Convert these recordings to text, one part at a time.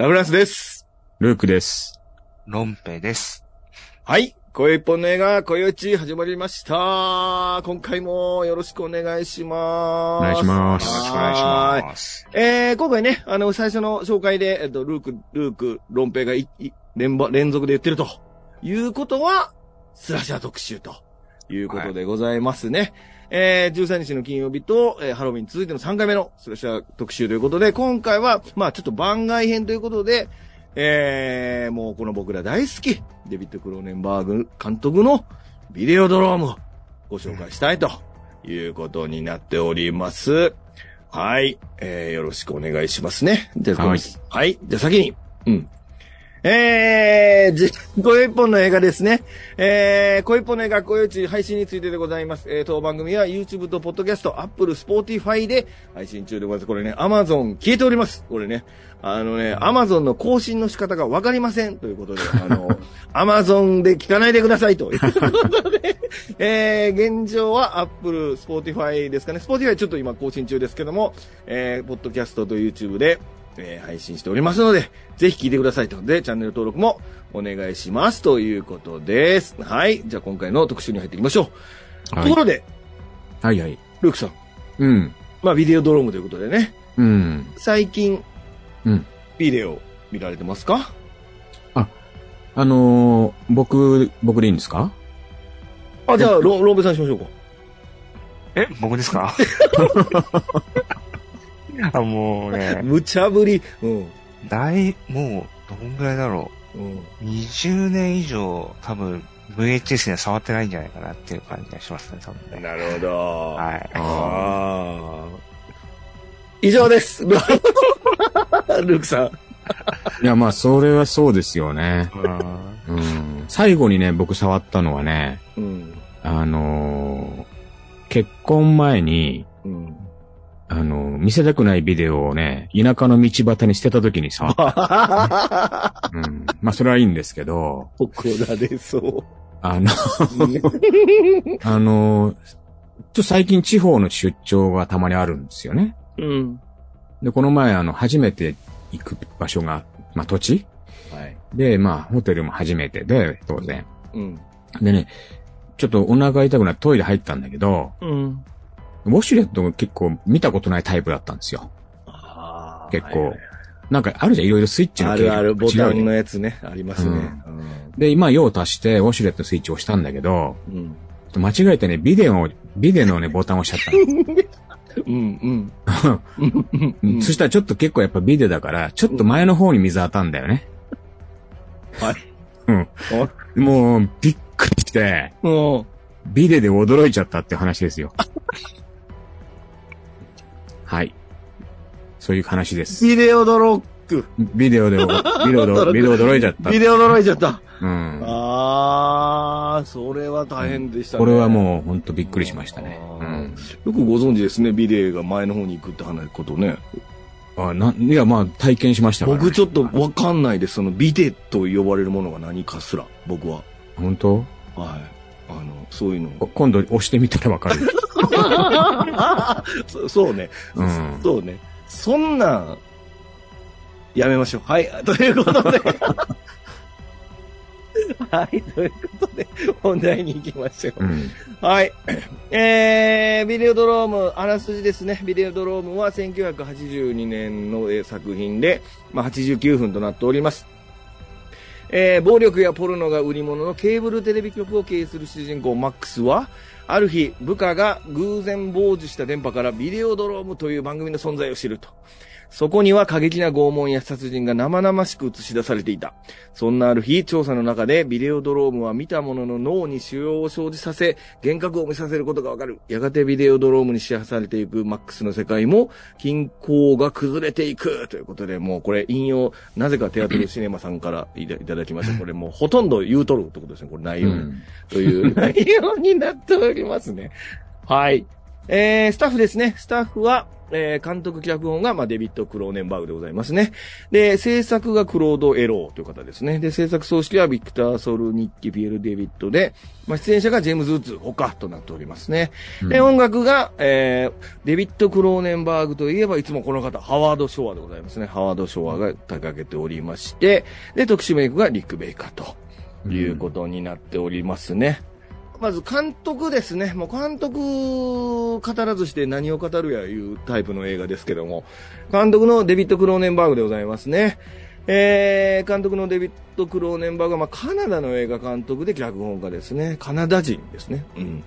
ラブランスです。ルークです。ロンペです。はい。声一本の映画、声打ち始まりました。今回もよろしくお願いします。お願いしますよろしくお願いしはます。い。えー、今回ね、あの、最初の紹介で、えっと、ルーク、ルーク、ロンペイがい、い連ば連続で言ってるということは、スラッシャー特集ということでございますね。えー、13日の金曜日と、えーハロウィンに続いての3回目のスラッシャー特集ということで、今回は、まあちょっと番外編ということで、えー、もうこの僕ら大好き、デビッド・クローネンバーグ監督のビデオドロームをご紹介したいということになっております。はい。えー、よろしくお願いしますね。じゃあ、はいはい。じゃあ先に、うん。えー、じ、声一本の映画ですね。えー、声一本の映画、声打ち配信についてでございます。えー、当番組は YouTube と Podcast、Apple、Spotify で配信中でございます。これね、Amazon 消えております。これね。あのね、Amazon の更新の仕方がわかりません。ということで、あの、Amazon で聞かないでください。ということで、えー、現状は Apple、Spotify ですかね。Spotify ちょっと今更新中ですけども、えー、Podcast と YouTube で、えー配信しておりますので、ぜひ聞いてくださいと。で、チャンネル登録もお願いします。ということです。はい。じゃあ今回の特集に入っていきましょう。はいところで、はいはい。ルークさん。うん。まあ、ビデオドロームということでね。うん。最近、うん。ビデオ見られてますか？あのー、僕、僕でいいんですか？あ、じゃあ、ロン、ロンベさんしましょうか。え、僕ですか？あもうね、無茶ぶり。うん。大、もう、どんぐらいだろうん。う。20年以上、多分、VHS には触ってないんじゃないかなっていう感じがしますね、多分ね。なるほど。はい。ああ。以上です。ルークさん。いや、まあ、それはそうですよね。うんうん。最後にね、僕触ったのはね、うん。あのー結婚前に、うん。あのー見せたくないビデオをね、田舎の道端に捨てた時に触った。うん。まあ、それはいいんですけど、怒られそう。あの、あのーちょっと最近地方の出張がたまにあるんですよね。うん。で、この前、あの、初めて行く場所が、まあ、土地はい。で、まあ、ホテルも初めてで、当然。うん。でね、ちょっとお腹痛くなってトイレ入ったんだけど、うん。ウォシュレットが結構見たことないタイプだったんですよ。結構はいはいなんかあるじゃん、いろいろスイッチのあるある、ボタンのやつね、ありますね。で、今用を足してウォシュレットのスイッチを押したんだけど、うん。うん。間違えてね、ビデオを、ビデオのね、ボタンを押しちゃったうん、の。うん。うんそしたらちょっと結構やっぱビデオだから、ちょっと前の方に水当たんだよね。はい。うん。もう、びっくりして、もビデで驚いちゃったって話ですよ。はい。そういう話でう、す。ビデオドロック。ビデオで、ビデオで、ビデオ驚いちゃった。ビデオ驚いちゃった。うん。あー、それは大変でしたね。これはもうほんとびっくりしましたね。うん。よくご存知ですね、ビデオが前の方に行くって話ことね。あ、な、いや、まあ、体験しましたから、ね。僕ちょっとわかんないです。そのビデと呼ばれるものが何かすら、僕は。本当？はい。あの、そういうのお今度押してみたらわかる。そ そうね。うんそうね。そんなん、やめましょう。はい。ということで。はい。ということで、本題に行きましょう。うん。はい。えー、ビデオドローム、あらすじですね。ビデオドロームは1982年のえー作品で、まあ、89分となっております。えー、暴力やポルノが売り物のケーブルテレビ局を経営する主人公マックスは、ある日、部下が偶然傍受した電波からビデオドロームという番組の存在を知ると。そこには過激な拷問や殺人が生々しく映し出されていた。そんなある日、調査の中でビデオドロームは見た者の脳に腫瘍を生じさせ、幻覚を見させることがわかる。やがてビデオドロームに支配されていくマックスの世界も、均衡が崩れていく。ということで、もうこれ引用、なぜかテアトルシネマさんからいたいただきました。これもうほとんど言うとるってことですね、これ内容に。うん。という 内容になっておりますね。はい。えー、スタッフですね。スタッフは、えー監督脚本が、まあ、デビッド・クローネンバーグでございますね。で、制作がクロード・エローという方ですね。で、制作総指揮はビクター・ソル・ニッキ・ピエール・デビッドで、まあ、出演者がジェームズ・ウッズ、他となっておりますね。で、音楽が、えー、デビッド・クローネンバーグといえば、いつもこの方、ハワード・ショアでございますね。ハワード・ショアが手掛けておりまして、で、特殊メイクがリック・ベイカーということになっておりますね。まず監督ですね。もう監督語らずして何を語るやいうタイプの映画ですけども、監督のデビッド・クローネンバーグでございますね。えー、監督のデビッド・クローネンバーグは、まあ、カナダの映画監督で脚本家ですね。カナダ人ですね。うん。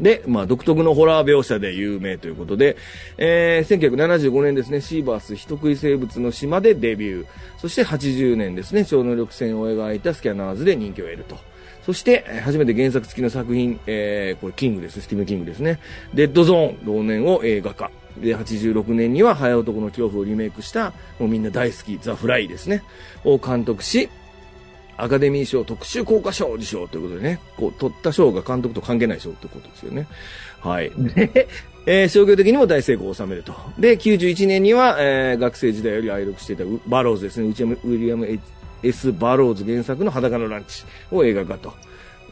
で、まあ、独特のホラー描写で有名ということで、えー、1975年ですね、シーバース人食い生物の島でデビュー。そして80年ですね、超能力戦を描いたスキャナーズで人気を得ると。そして、えー初めて原作付きの作品、えー、これキングです、スティーブン・キングですね。デッドゾーン、同年を映画化。で、86年には、蠅男の恐怖をリメイクした、もうみんな大好き、ザ・フライですね。を監督し、アカデミー賞特殊効果賞受賞ということでね、こう、取った賞が監督と関係ない賞ということですよね。はい。で、えー商業的にも大成功を収めると。で、91年には、えー学生時代より愛読していたウバローズですね。ウチアムウィリアム S. バローズ原作の裸のランチを映画化と。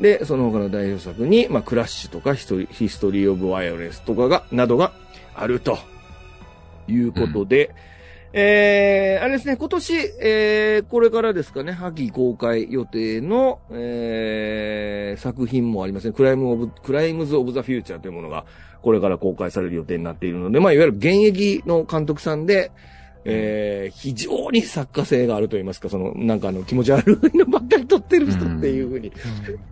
で、その他の代表作に、まあ、クラッシュとかヒストリヒストリー・オブ・ヴァイオレンスとかが、などがあると。いうことで、えー、あれですね、今年、えー、これからですかね、秋公開予定の、えー、作品もありますね。クライムオブ、クライムズ・オブ・ザ・フューチャーというものが、これから公開される予定になっているので、まあ、いわゆる現役の監督さんで、えー、非常に作家性があると言いますか、その、なんかあの、気持ち悪いのばっかり撮ってる人っていうふうに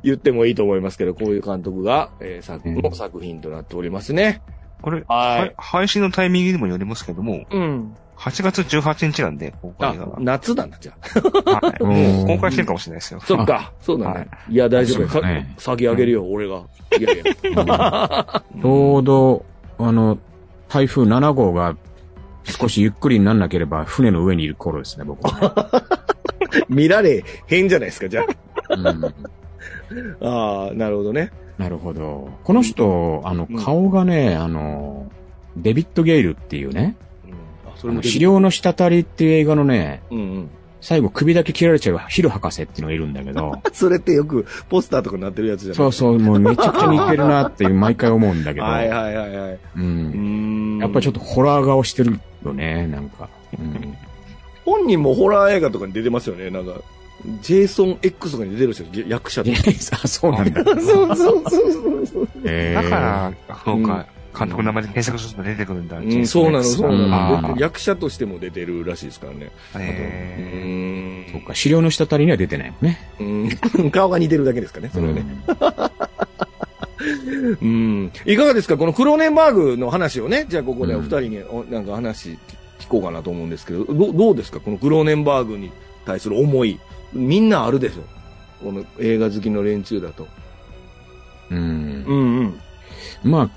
言ってもいいと思いますけど、こういう監督が、えー、作、うんの作品となっておりますね。これ、はいは配信のタイミングにもよりますけども、うん。8月18日なんで、公開あが。、夏だな、じゃあ。はい。も う公開してるかもしれないですよ。そっか、そうだね。、はいや、大丈夫ねさ先あげるよ、俺が。いやいや。ちょうど、あの、台風7号が少しゆっくりになんなければ船の上にいる頃ですね、僕は、見られへんじゃないですか、じゃねうんあ。ああ、なるほどね。なるほど。この人、あの、うん顔がね、あの、デビッド・ゲイルっていうね、うん。資料の滴りっていう映画のね、うんうん。最後首だけ切られちゃうヒル博士っていうのがいるんだけど、それってよくポスターとかになってるやつじゃないそうそう、もうめちゃくちゃ似てるなっていう毎回思うんだけど、はいはいはいはい。う。うんん。やっぱりちょっとホラー顔してるよね、なんか。うん本人もホラー映画とかに出てますよね、なんか。ジェイソン X とかに出てる人、役者といか。そうなんだ。そうそうそうそう。えーだから、そうか、監督の名前で検索すると出てくるんだ。うん、そうなの、そううんなの。役者としても出てるらしいですからね。えうんそうか、資料の滴りには出てないもんね。うん顔が似てるだけですかね、それはね。うんうん。いかがですか？このクローネンバーグの話をね、じゃあここでお二人におなんか話聞こうかなと思うんですけど、どどうですか？このクローネンバーグに対する思い。みんなあるでしょこの映画好きの連中だと。うんうんうん。ま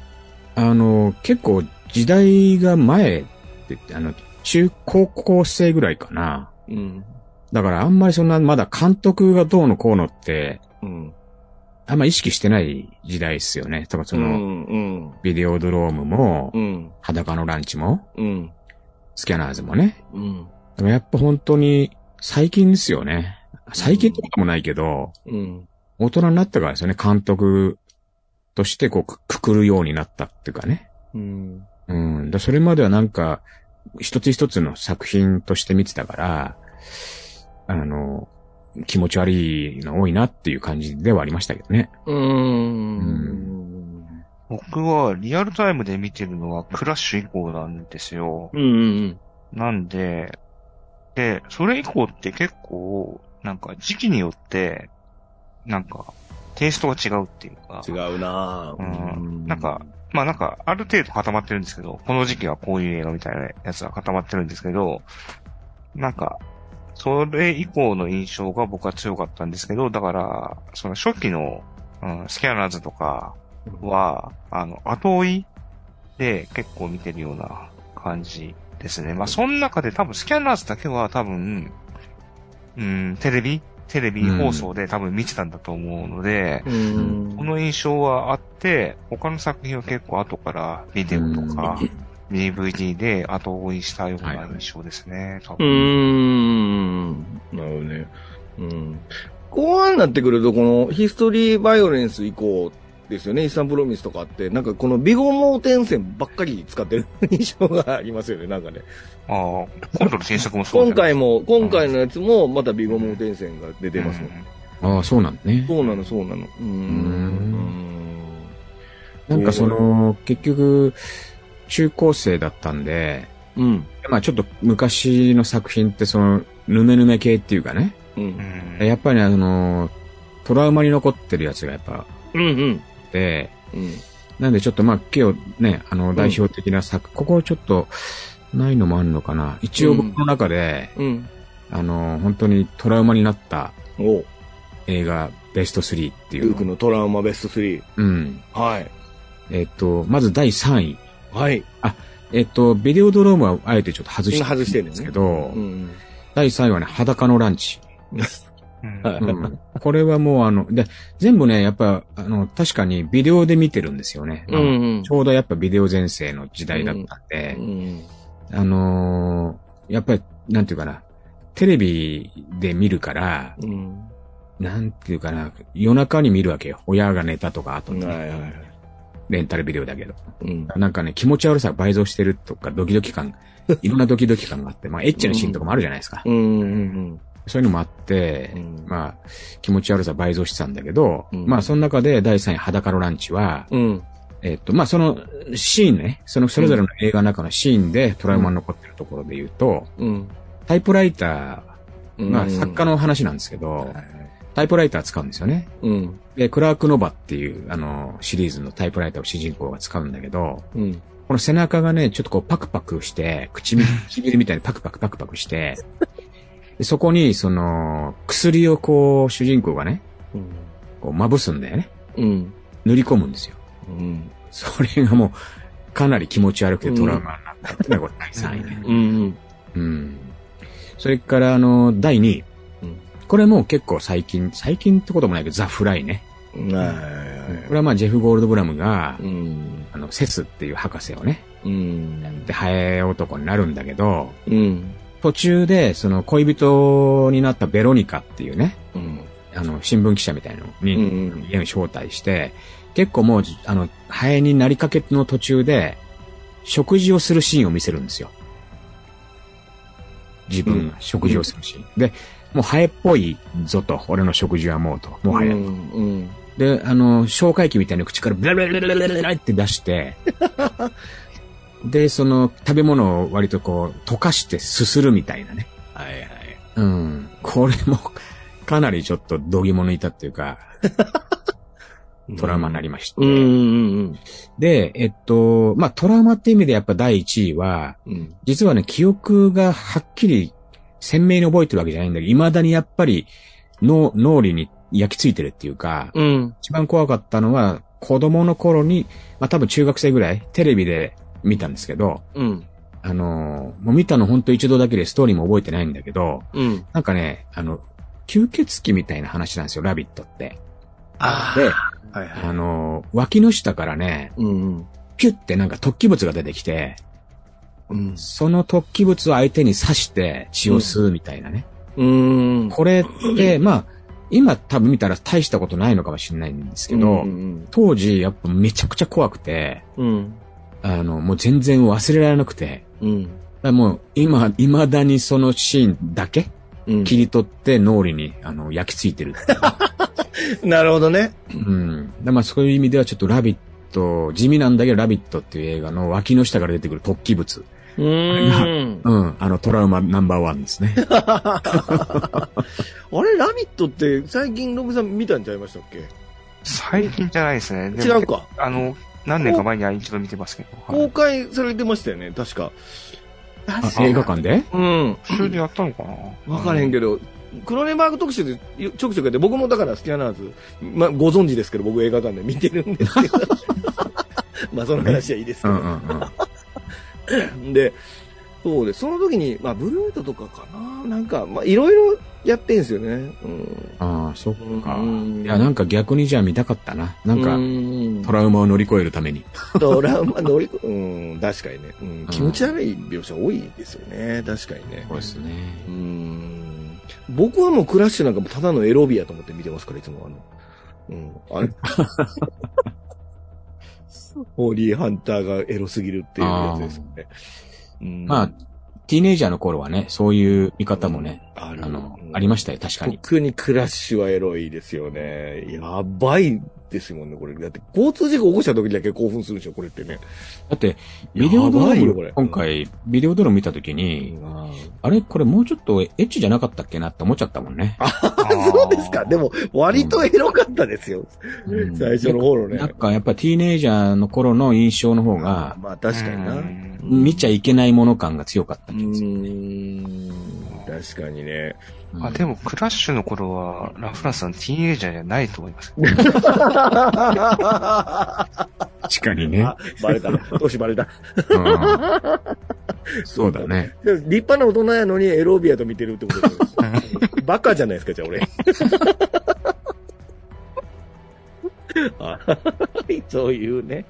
あ、あの、結構時代が前って、あの、中高校生ぐらいかな。うん。だからあんまりそんな、まだ監督がどうのこうのって、うん。あんま意識してない時代ですよね。とかその、うん。うん。ビデオドロームも、うん。裸のランチも、うん。スキャナーズもね。うん。でもやっぱ本当に最近ですよね。最近ってこともないけど、うん。大人になってからですよね。監督としてこうくくくるようになったっていうかね。うん。うん。だそれまではなんか、一つ一つの作品として見てたから、あの、気持ち悪いの多いなっていう感じではありましたけどね。うん。僕はリアルタイムで見てるのはクラッシュ以降なんですよ。うん。うん。なんで、で、それ以降って結構、なんか時期によって、なんか、テイストが違うっていうか、違うなぁうんなんか、まあなんか、ある程度固まってるんですけど、この時期はこういう映画みたいなやつは固まってるんですけど、なんか、それ以降の印象が僕は強かったんですけど、だから、その初期の、うん、スキャナーズとかは、あの、後追いで結構見てるような感じですね。まあ、その中で多分スキャナーズだけは多分、うん、テレビテレビ放送で多分見てたんだと思うので、うん。この印象はあって、他の作品は結構後からビデオとか、DVD で後追いしたような印象ですね、多うー分。ん。なるほどね。うん。後半になってくると、このヒストリーバイオレンス以降ですよね、イスタンプロミスとかって、なんかこのビゴモーテン線ばっかり使ってる印象がありますよね、なんかね。ああ、今度の新作もそう今回も、今回のやつもまたビゴモーテン線が出てますもん。ああ、そうなんだね。そうなの、そうなの。うーん。なんかその、結局、中高生だったんで、うん。まあちょっと昔の作品ってその、ぬめぬめ系っていうかね。う。うんん。やっぱりあの、トラウマに残ってるやつがやっぱうん。うん。で、うん。なんでちょっとまあ今日ね、あの代表的な作、ここちょっとないのもあるのかな。一応僕の中で、うん。あの、本当にトラウマになった映画ベスト3っていうルークのトラウマベスト3。うん。はい。えっと、まず第3位。はい。えっと、ビデオドロームはあえてちょっと外して外してるんんですけど、うん。第3位はね、裸のランチ。うんこれはもうあの、で、全部ね、やっぱ、あの、確かにビデオで見てるんですよね。あのうんちょうどやっぱビデオ前世の時代だったんで、うん。あのーやっぱり、なんていうかな、テレビで見るから、うん。なんていうかな、夜中に見るわけよ。親が寝たとか、あと、はいはいはい。レンタルビデオだけど。うん。なんかね、気持ち悪さが倍増してるとか、ドキドキ感、いろんなドキドキ感があって、まあ、エッチなシーンとかもあるじゃないですか。うん。うん。そういうのもあって、うんまあ、気持ち悪さ倍増してたんだけど、うんまあ、その中で第3位裸のランチは、うん。えっと、まあ、そのシーンね、そのそれぞれの映画の中のシーンでトラウマに残ってるところで言うと、うん。タイプライター、まあ、うん作家の話なんですけど、タイプライター使うんですよね。うん。で、クラーク・ノバっていう、あの、シリーズのタイプライターを主人公が使うんだけど、うん。この背中がね、ちょっとこうパクパクして、唇、唇みたいにパクパクパクパクして、でそこに、その、薬をこう、主人公がね、うん。こう、まぶすんだよね。うん。塗り込むんですよ。うん。それがもう、かなり気持ち悪くてトラウマになったってこれ第3位ね。うん。うん。それから、あの、第2位。うんこれもう結構最近、最近ってこともないけど、ザ・フライね。はい。これはまあ、ジェフ・ゴールドブラムが、うん。あの、セスっていう博士をね、うん。で、ハエ男になるんだけど、うん。途中で、その恋人になったベロニカっていうね、うん。あの、新聞記者みたいなのに、家に招待して、結構もう、あの、ハエになりかけの途中で、食事をするシーンを見せるんですよ。自分が食事をするシーン。で、もうハエっぽいぞと、俺の食事はもうと、もはや。うん。で、あの、消化液みたいな口からブラブラブラブラブラって出して、で、その食べ物を割とこう、溶かしてすするみたいなね。はいはい。うん。これも、かなりちょっと度肝抜いたっていうか、トラウマになりまして。うん。うん。で、えっと、まあ、トラウマって意味でやっぱ第1位は、うん。実はね、記憶がはっきり鮮明に覚えてるわけじゃないんだけど、未だにやっぱり脳、脳裏に焼き付いてるっていうか、うん。一番怖かったのは、子供の頃に、まあ、多分中学生ぐらい、テレビで見たんですけど、うん。あのーもう見たの本当一度だけでストーリーも覚えてないんだけど、うん。なんかね、あの、吸血鬼みたいな話なんですよ、ラビットって。あで、あ。はいはあのー脇の下からね、い。うん。ピュってなんか突起物が出てきて、うん。その突起物を相手に刺して血を吸うみたいなね。うん。これって、まあ、今多分見たら大したことないのかもしれないんですけど、うん。当時やっぱめちゃくちゃ怖くて、うん。あの、もう全然忘れられなくて、うん。もう今、未だにそのシーンだけうん。切り取って脳裏にあの焼き付いてるって。なるほどね。うん。だまあそういう意味ではちょっとラビット、地味なんだけどラビットっていう映画の脇の下から出てくる突起物。うん。うん。あのトラウマナンバーワンですね。あれ、ラビットって最近ロブさん見たんちゃいましたっけ？最近じゃないですね。違うか。あの、何年か前には一度見てますけど。は公い開されてましたよね、確か。あ映画館で？うん。それでやったのかな？わからへんけど、クロネバーグ特集でちょくちょくやって、僕もだから好きなはず、まあ、ご存知ですけど、僕映画館で見てるんですけど。まあ、その話はいいですけど。で、そうです。その時に、まあ、ブルートとかかななんか、まあ、いろいろやってんすよね。うん。ああ、そっか。うんいや、なんか逆にじゃあ見たかったな。なんか、うんトラウマを乗り越えるために。トラウマ乗り越うん、確かにね、うん。気持ち悪い描写多いですよね。確かにね。そうですね。うん。僕はもうクラッシュなんかもうただのエロビアと思って見てますから、いつもあの。うん。あれ？ホーリーハンターがエロすぎるっていうやつですよね。うんまあ、ティーネイジャーの頃はね、そういう見方もね、ああの、ありましたよ、確かに。特にクラッシュはエロいですよね。やばいですもんね、これ。だって、交通事故起こした時だけ興奮するでしょ、これってね。だって、ビデオドロやばいよこれーム、今回、ビデオドローム見たときに、あれこれもうちょっとエッチじゃなかったっけなって思っちゃったもんね。あ、そうですか。でも、割とエロかったですよ。うん最初の頃ねなんかやっぱティーネイジャーの頃の印象の方が、まあ、確かにな。ううん見ちゃいけないもの感が強かったー気がする。ん。確かにね。うんあ、でも、クラッシュの頃は、ラフランスさんティーンエイジャーじゃないと思います。確かにね。あ、バレた。年バレた。うんそうだね。でも立派な大人やのにエロビアと見てるってことです。バカじゃないですか、じゃあ俺。あ そういうね。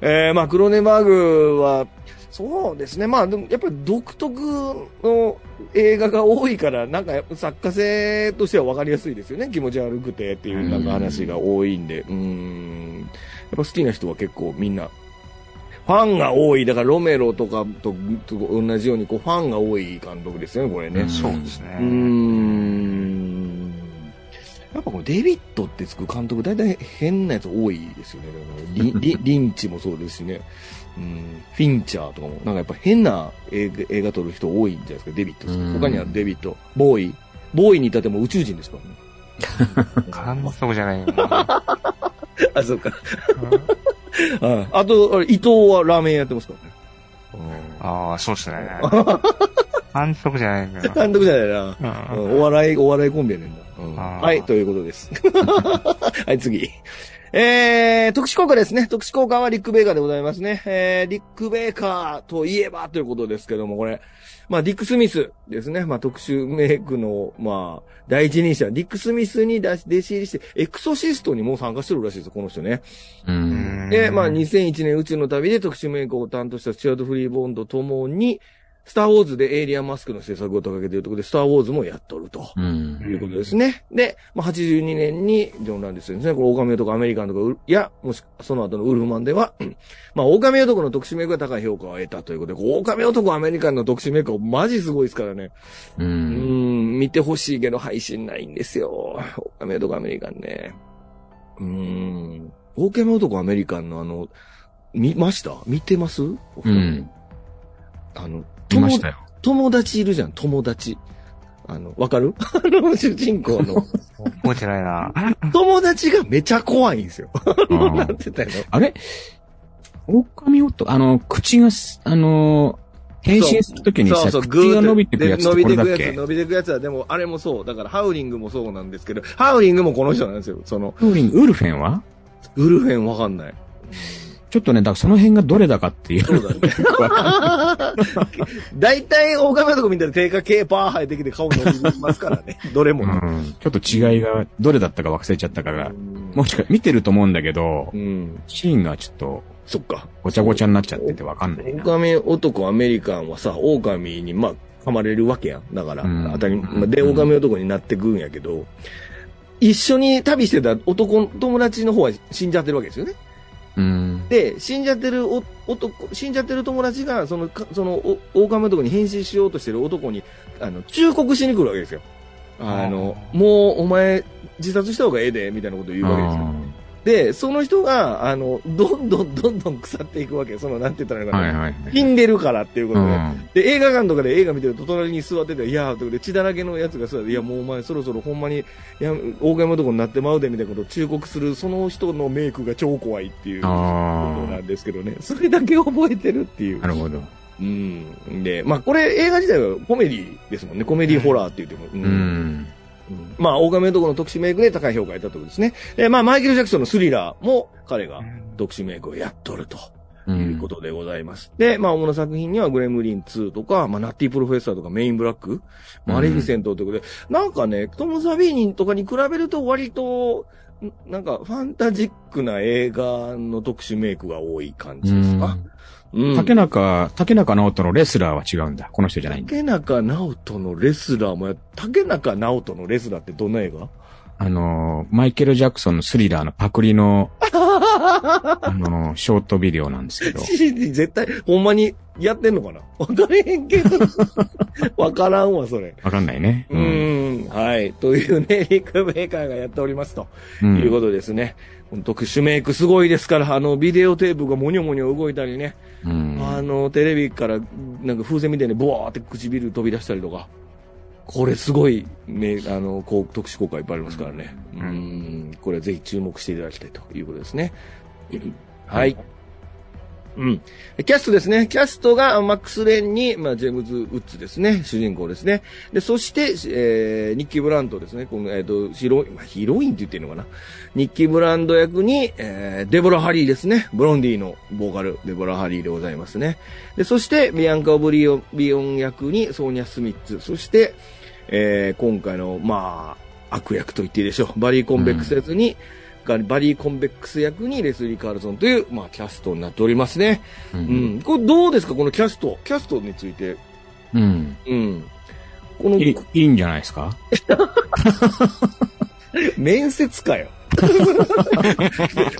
えー、まあ、クロネバーグは、そうですね。まあ、でもやっぱり独特の映画が多いから、なんかやっぱ作家性としては分かりやすいですよね。気持ち悪くてっていうなんか話が多いんで。うーん。やっぱ好きな人は結構みんな、ファンが多い。だからロメロとかとと同じようにこうファンが多い監督ですよね、これね。うんそうですね。うーん。やっぱこのデビットってつく監督、大体変なやつ多いですよね。リリンチもそうですしね。うん、フィンチャーとかも、なんかやっぱ変な映画映画撮る人多いんじゃないですか、デビットですうん他にはデビット、ボーイ。ボーイに至っても宇宙人ですからね。監督じゃないよ。あ、そうか。ああと、あれ伊藤はラーメン屋やってますからね。ああ、そうですね。監督じゃないんだよ。監督じゃないな。お笑い、お笑いコンビやねんな。はい、ということです。はい、次。えー、特殊効果ですね。特殊効果はリック・ベーカーでございますね。えー、リック・ベーカーといえばということですけども、これ。まあ、ディック・スミスですね。まあ、特殊メイクの、まあ、第一人者。ディック・スミスに弟子入りして、エクソシストにもう参加してるらしいですよ、この人ね。うん。で、まあ、2001年宇宙の旅で特殊メイクを担当したスチュアート・フリーボンドともに、スター・ウォーズでエイリアンマスクの制作を掲げているところで、スター・ウォーズもやっとると。うんと。いうことですね。で、まあ、82年にジョン・ランディスですね。これ、狼男アメリカンとかう、いや、もし、その後のウルフマンでは、うんまあ、狼男の特殊メイクが高い評価を得たということで、狼男アメリカンの特殊メイクはマジすごいですからね。う。うんん、見てほしいけど配信ないんですよ。狼男アメリカンね。うん。狼男アメリカンのあの、見ました？見てます？うん。あの、見ましたよ。友達いるじゃん、友達。あの、わかる？あの、主人公の。覚えてないな。友達がめちゃ怖いんですよ。うんなんて言ったらいいのあれ？狼男、あの、口がす、あの、変身するときにさ、口が伸びてくやつ伸びてくやつ、伸びてくやつは、でも、あれもそう。だから、ハウリングもそうなんですけど、ハウリングもこの人なんですよ。その、ウーリンウルフェンは？ウルフェンわかんない。ちょっとね、だからその辺がどれだかっていう。そうだね。大体、大亀のとこ見たら定価系パー生えてきて顔伸びますからね。どれもね。うん。ちょっと違いが、どれだったか忘れちゃったから、うんもしか、見てると思うんだけどう、ん。シーンがちょっとそっか。ごちゃごちゃになっちゃっててわかんないな。狼男アメリカンはさ、狼に、まあ、噛まれるわけやん。だから、うん当たり、まあで、狼男になってくんやけど、一緒に旅してた男、友達の方は死んじゃってるわけですよね。うん。で、死んじゃってるお男、死んじゃってる友達が、その、かその、お狼男に変身しようとしてる男に、あの、忠告しに来るわけですよ。あの、もう、お前、自殺した方がええで、みたいなことを言うわけですよ。で、その人が、あの、どんどんどんどん腐っていくわけ。その、なんて言ったらいいのかな。はいはい。死んでるからっていうことで。うん。で、映画館とかで映画見てると隣に座ってて、いやーとかで血だらけのやつが座って、いや、もうお前そろそろほんまに、や、大山男になってまうでみたいなことを忠告する、その人のメイクが超怖いっていうことあなんですけどね。それだけ覚えてるっていうあ。な。るほど。うん。で、まあこれ映画自体はコメディですもんね。コメディホラーって言っても。ううん。うんまあ、大亀男の特殊メイクで高い評価を得たということですね。で、まあ、マイケル・ジャクソンのスリラーも彼が特殊メイクをやっとるというんことでございます。で、まあ、主な作品にはグレムリン2とか、まあ、ナッティプロフェッサーとかメインブラック、マレフィセントということで、なんかね、トム・ザ・ビーニンとかに比べると割と、んなんか、ファンタジックな映画の特殊メイクが多い感じですか？うん。竹中、竹中直人のレスラーは違うんだ。この人じゃないんだ。竹中直人のレスラーもや、竹中直人のレスラーってどんな映画？あの、マイケル・ジャクソンのスリラーのパクリの、あの、ショートビデオなんですけど。絶対、ほんまにやってんのかな？わかれへんけど。わからんわ、それ。わかんないね。う。ん、はい。というね、リックメーカーがやっておりますと。う。いうんことですね。特殊メイクすごいですから、あの、ビデオテープがもにょもにょ動いたりね。うん。あの、テレビから、なんか風船みたいにボワーって唇飛び出したりとか。これすごい、ね、あの、こう、特殊効果いっぱいありますからね。ううんん、これはぜひ注目していただきたいということですね。はい。うん。キャストですね。キャストがマックス・レンに、まあ、ジェームズ・ウッズですね。主人公ですね。で、そして、えー、ニッキー・ブランドですね。この、えっ、と、ヒロイン、まあ、ヒロインって言ってるのかな？ニッキー・ブランド役に、えー、デボラ・ハリーですね。ブロンディのボーカル、デボラ・ハリーでございますね。で、そして、ビアンカ・オブリビオン役にソーニャ・スミッツ。そして、えー、今回の、まあ、悪役と言っていいでしょう。バリー・コンベックス役に、がバリー・コンベックス役にレスリー・カールソンという、まあ、キャストになっておりますね。う。うんん。これどうですか？このキャスト。キャストについて。うん。うん。このいい、いいんじゃないですか？面接かよ。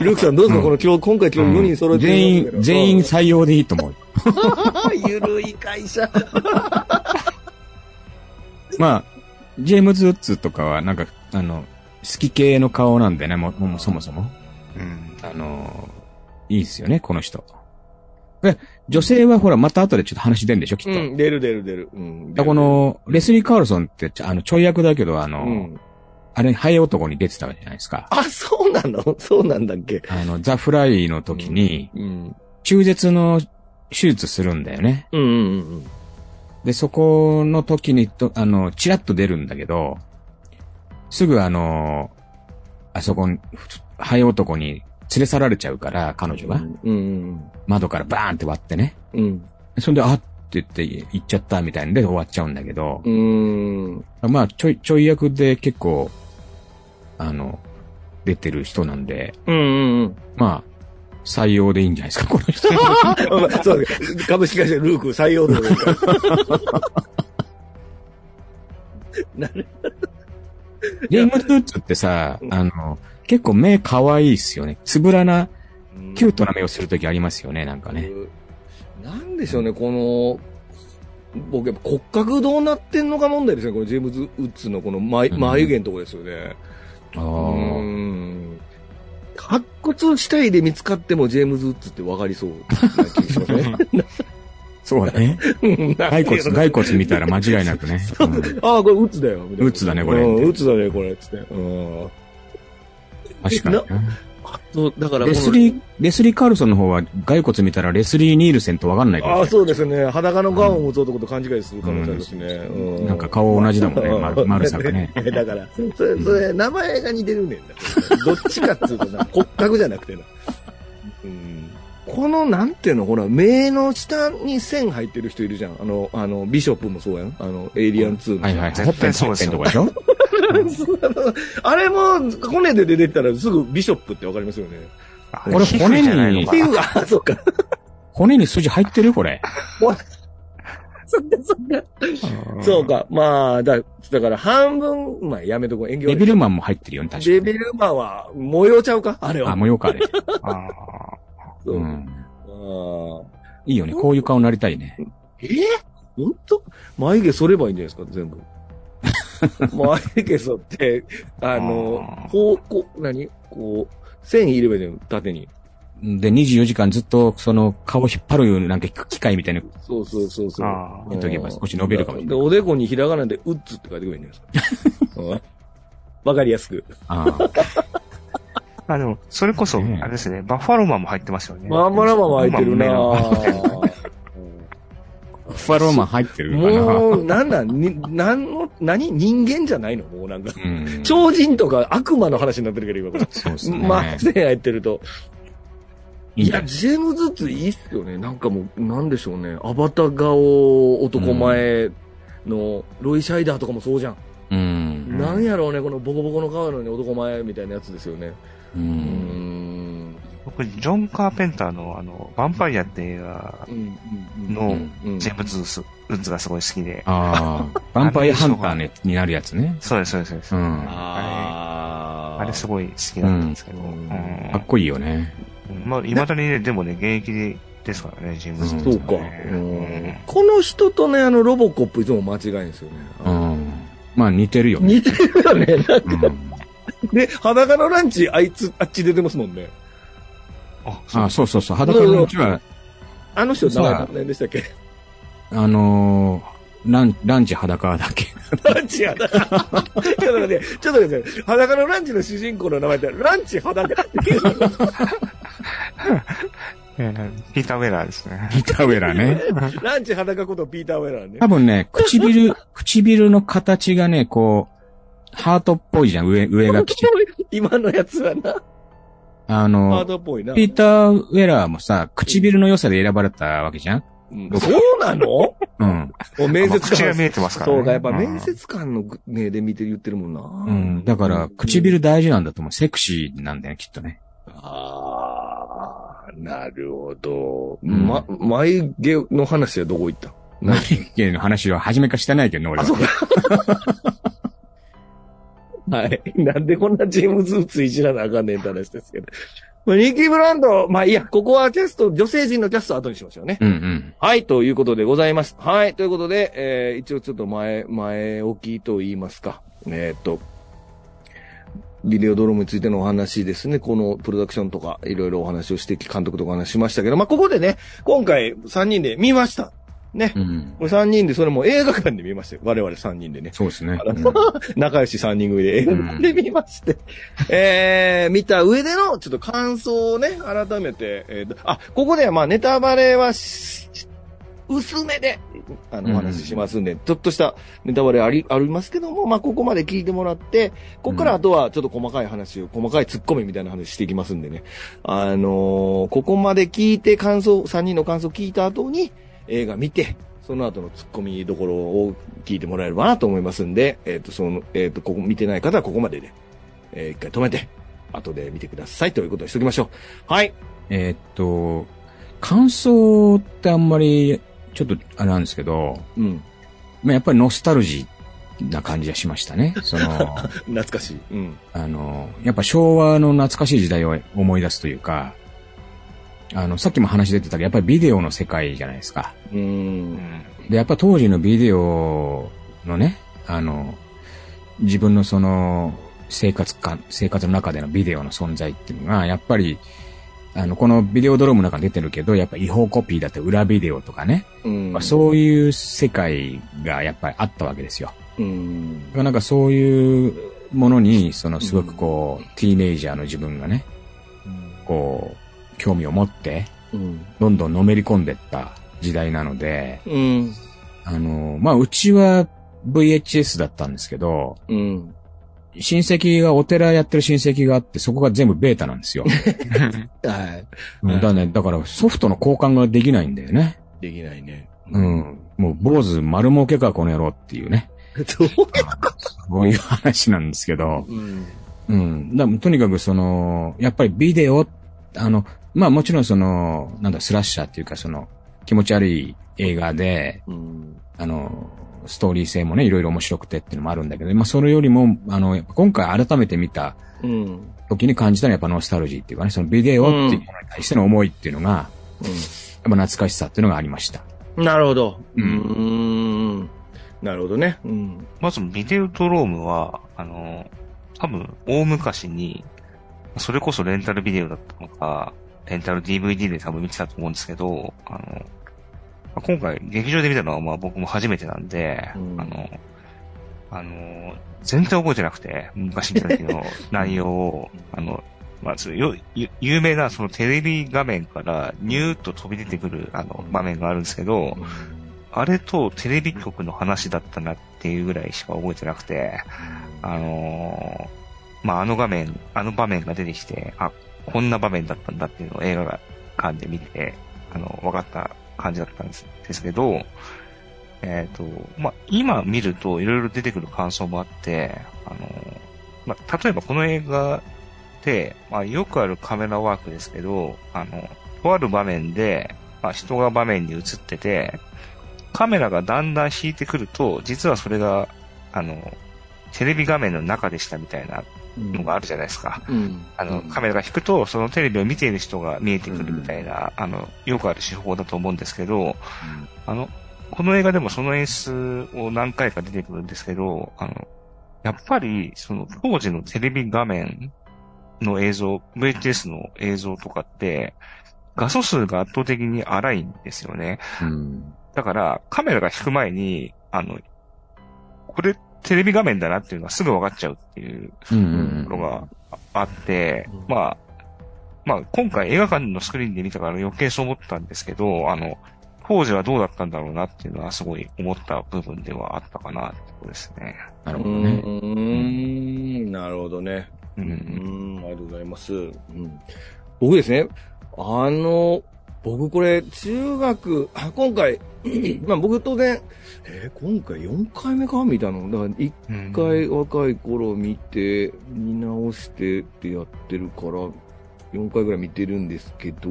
ルークさんどうですか、うんこの今日、今回今日4人揃って全員、全員員。採用でいいと思う。ゆるい会社。まあ、ジェームズ・ウッズとかは、なんか、あの、好き系の顔なんでね、もう、もうそもそも。うん。あの、いいですよね、この人。で、女性はほら、また後でちょっと話出るんでしょ、きっと。うん、出る出る出る。うん。でこの、レスリー・カールソンって、あの、ちょい役だけど、あの、うん。あれ、ハエ男に出てたじゃないですか。あ、そうなの？そうなんだっけ？あの、ザ・フライの時に、うん。中絶の手術するんだよね。うんうんうんで、そこの時にと、あの、チラッと出るんだけど、すぐあの、あそこに、ハエ男に連れ去られちゃうから、彼女が。うん。うん窓からバーンって割ってね。うん。うん。それで、あって言って行っちゃったみたいんで終わっちゃうんだけど、うん。まあ、ちょい、ちょい役で結構、あの、出てる人なんで、うんうんうん。まあ、採用でいいんじゃないですか、この人。そう株式会社ルーク採用で。なるジ ェームズ・ウッズってさ、あの、結構目可愛いっすよね。つぶらな、キュートな目をするときありますよね、なんかね。なんでしょうね、この、僕やっぱ骨格どうなってんのか問題ですね、このジェームズ・ウッズのこの眉うん眉毛のとこですよね。あうーん。発掘死体で見つかってもジェームズ・ウッズって分かりそうな気がしますね。そうだね。骸骨、骸骨見たら間違いなくね。うんああ、これウッズだよ。みたいなウッズだねこれうんウッズだね、これ。つって。うん。確かにな。そう、だからレスリー、レスリー・カールソンの方は骸骨見たらレスリー・ニールセンとわかんないから、ああ、そうですね。裸のガウンを持つ男と勘違いする可能性あるしね。うなんか顔同じだもんね、ま丸さがね。だから、それ、それ、名前が似てるねんだ。どっちかっつうとな、骨格じゃなくてな。うんこの、なんていうの、ほら、目の下に線入ってる人いるじゃん。あの、あの、ビショップもそうやん。あの、エイリアン2の。はいはい。ほっ絶ぺんほ対そうですよっぺんとこでしょ あれも、骨で出てったらすぐビショップってわかりますよね。あこれ皮膚じゃないのかな？皮膚が、あ、そっか。骨に筋入ってるこれ？そっか、そっか。そうか。まあ、だ、だから半分、まあ、やめとこう。演技デビルマンも入ってるよね、確かに。デビルマンは模様ちゃうか？あれは。あ、模様か、あれ。あうん。ーいいよね。こういう顔になりたいね。えほんと眉毛剃ればいいんじゃないですか、全部。眉毛剃って、あのこう、こう、何？こう、線入ればいいんだよ、縦に。で、24時間ずっと、その、顔引っ張る、なんか機械みたいな、そうそうそうそう。あー見とけば少し伸びるかもしれないで、おでこにひらがなで、ウッズって書いてくればいいんじゃないですか。うんわかりやすく。ああ。あ、でも、それこそ、ねあれですね、バッファローマンも入ってますよね。マーマラマンも入ってるなまあ目のファローマン入ってるかな。もう、なんなん、に、なんの、何？人間じゃないの？もうなんか。うん。超人とか悪魔の話になってるけど、今これ。そうですね。まあ、線入ってると。いや、ジェームズ2いいっすよね。なんかもう、なんでしょうね。アバター顔男前の、ロイ・シャイダーとかもそうじゃん。うん。なんやろうね、このボコボコの顔なのに男前みたいなやつですよね。う。うんん。僕、ジョン・カーペンターのあの、ヴァンパイアって映画。のうんジェームズ・ウッズがすごい好きで。ああ、ヴァンパイアハンターねになるやつね。そうです、そうです、そうです。うん。かあーあれすごい好きだったんですけど。うんうんっこいいよね。まあ、未だにね、でもね、現役ですからね、ジェームズ・ウッズそうか。この人とね、あの、ロボコップいつも間違いんですよね。うん。まあ似てるよね。似てるよね。なんかうんで、裸のランチ、あいつ、あっち出てますもんね。あ、そうあ、そうそうそう。裸のうちは、あの人、名前何でしたっけ？あのー、ラン、ランチ裸だっけ。ランチ裸。ちょっと待って、ちょっと待って、裸のランチの主人公の名前って、ランチ裸っていう。え ーピーター・ウェラーですね。ギターウェラーね。ランチ裸ことピーター・ウェラーね多。分ね、唇、唇の形がね、こう、ハートっぽいじゃん、上、上がきちん 今のやつはな、あハーの、ドっぽいな。ピーター・ウェラーもさ、唇の良さで選ばれたわけじゃん？うんそうなの？うん。もう面接口が見官。えてますからね。そうか、やっぱうん面接官の目で見て言ってるもんな。うん。だから、唇大事なんだと思う。セクシーなんだよ、きっとね。ああ、なるほど。んま、眉毛の話はどこ行った？眉毛の話は初めからしてないけどね、俺あ、は。そうか。はい。なんでこんなジェームズ・ウッズいじらなあかんねんって話ですけど。まあ、ニッキー・ブランド、まあいいや、ここはキャスト、女性陣のキャストは後にしましょうね。うんうん。はい、ということでございます。はい、ということで、えー、一応ちょっと前、前置きと言いますか。えーっと、ビデオドロームについてのお話ですね。このプロダクションとか、いろいろお話をして、監督とかお話しましたけど、まあ、ここでね、今回3人で見ました。ね。うん。これ3人で、それも映画館で見ましたよ。我々3人でね。そうですね。あの 仲良し3人組で映画館で見まして、えー、見た上でのちょっと感想をね、改めて、えーとあ、ここではまあネタバレはし薄めで、あの、お話ししますんで、ちょっとしたネタバレあり、ありますけども、まあ、ここまで聞いてもらって、ここからあとはちょっと細かい話を、細かい突っ込みみたいな話していきますんでね。あのーここまで聞いて感想、3人の感想聞いた後に、映画見て、その後の突っ込みどころを聞いてもらえればなと思いますんで、えっ、と、その、えっ、と、ここ見てない方はここまでで、えー一回止めて、後で見てくださいということにしときましょう。はい。えーっと、感想ってあんまり、ちょっとあれなんですけど、うん。まあ、やっぱりノスタルジーな感じがしましたね。その、懐かしい。うん。あの、やっぱ昭和の懐かしい時代を思い出すというか、あの、さっきも話出てたけど、やっぱりビデオの世界じゃないですか。う。うんん。で、やっぱ当時のビデオのね、あの、自分のその、生活感、生活の中でのビデオの存在っていうのが、やっぱり、あの、このビデオドロームの中に出てるけど、やっぱ違法コピーだって裏ビデオとかね、うん。まあそういう世界がやっぱりあったわけですよ。うん。なんかそういうものに、そのすごくこう、ティーネイジャーの自分がね、こう、興味を持って、うん。どんどんのめり込んでった時代なので、うん。あの、まあ、うちは VHS だったんですけど、うん。親戚がお寺やってる親戚があって、そこが全部ベータなんですよ。はい。うんだね、だからソフトの交換ができないんだよね。できないね。うん。もう坊主丸儲けかこの野郎っていうね。どうそういう話なんですけど。うん。うん。だとにかくその、やっぱりビデオ、あの、まあもちろんその、なんだ、スラッシャーっていうかその、気持ち悪い映画で、うん。あの、ストーリー性もね、いろいろ面白くてっていうのもあるんだけど、まあそれよりも、あの、今回改めて見たうん。時に感じたのはやっぱノスタルジーっていうかね、そのビデオっていうものに対しての思いっていうのが、やっぱ懐かしさっていうのがありました。うん。なるほど。ううんん。なるほどね。うん。まず、ビデオドロームは、あの、多分、大昔に、それこそレンタルビデオだったのか、レンタル DVD で多分見てたと思うんですけど、あの、まあ今回劇場で見たのはまあ僕も初めてなんで、うん。あの、あの、全然覚えてなくて、昔見た時の 内容を、あの、まあ、よ、ゆ有名なそのテレビ画面からニューッと飛び出てくるあの場面があるんですけど、あれとテレビ局の話だったなっていうぐらいしか覚えてなくて、あのーまあ、あの画面、あの場面が出てきて、あ、こんな場面だったんだっていうのを映画が感で見て、あの、分かった感じだったんですですけど、えっ、と、まあ、今見るといろいろ出てくる感想もあって、あの、まあ、例えばこの映画って、まあ、よくあるカメラワークですけど、あの、とある場面で、まあ、人が場面に映ってて、カメラがだんだん引いてくると、実はそれが、あの、テレビ画面の中でしたみたいなのがあるじゃないですか。うん。あの、うんカメラが引くと、そのテレビを見ている人が見えてくるみたいな、あの、よくある手法だと思うんですけど、あの、この映画でもその演出を何回か出てくるんですけど、あの、やっぱり、その当時のテレビ画面の映像、VHS の映像とかって、画素数が圧倒的に荒いんですよね。うん。だから、カメラが引く前に、あの、これテレビ画面だなっていうのはすぐ分かっちゃうっていううんうんところがあって、うんまあ、まあ、今回映画館のスクリーンで見たから余計そう思ったんですけど、あの、当時はどうだったんだろうなっていうのはすごい思った部分ではあったかなってことですね。うなるほどね。ーん、なるほどね。う。うんん、ありがとうございます。うん、僕ですね、あの、僕これ、中学、あ今回、まあ僕当然、えー今回4回目か見たの。だから1うん回若い頃見て、見直してってやってるから、4回ぐらい見てるんですけど、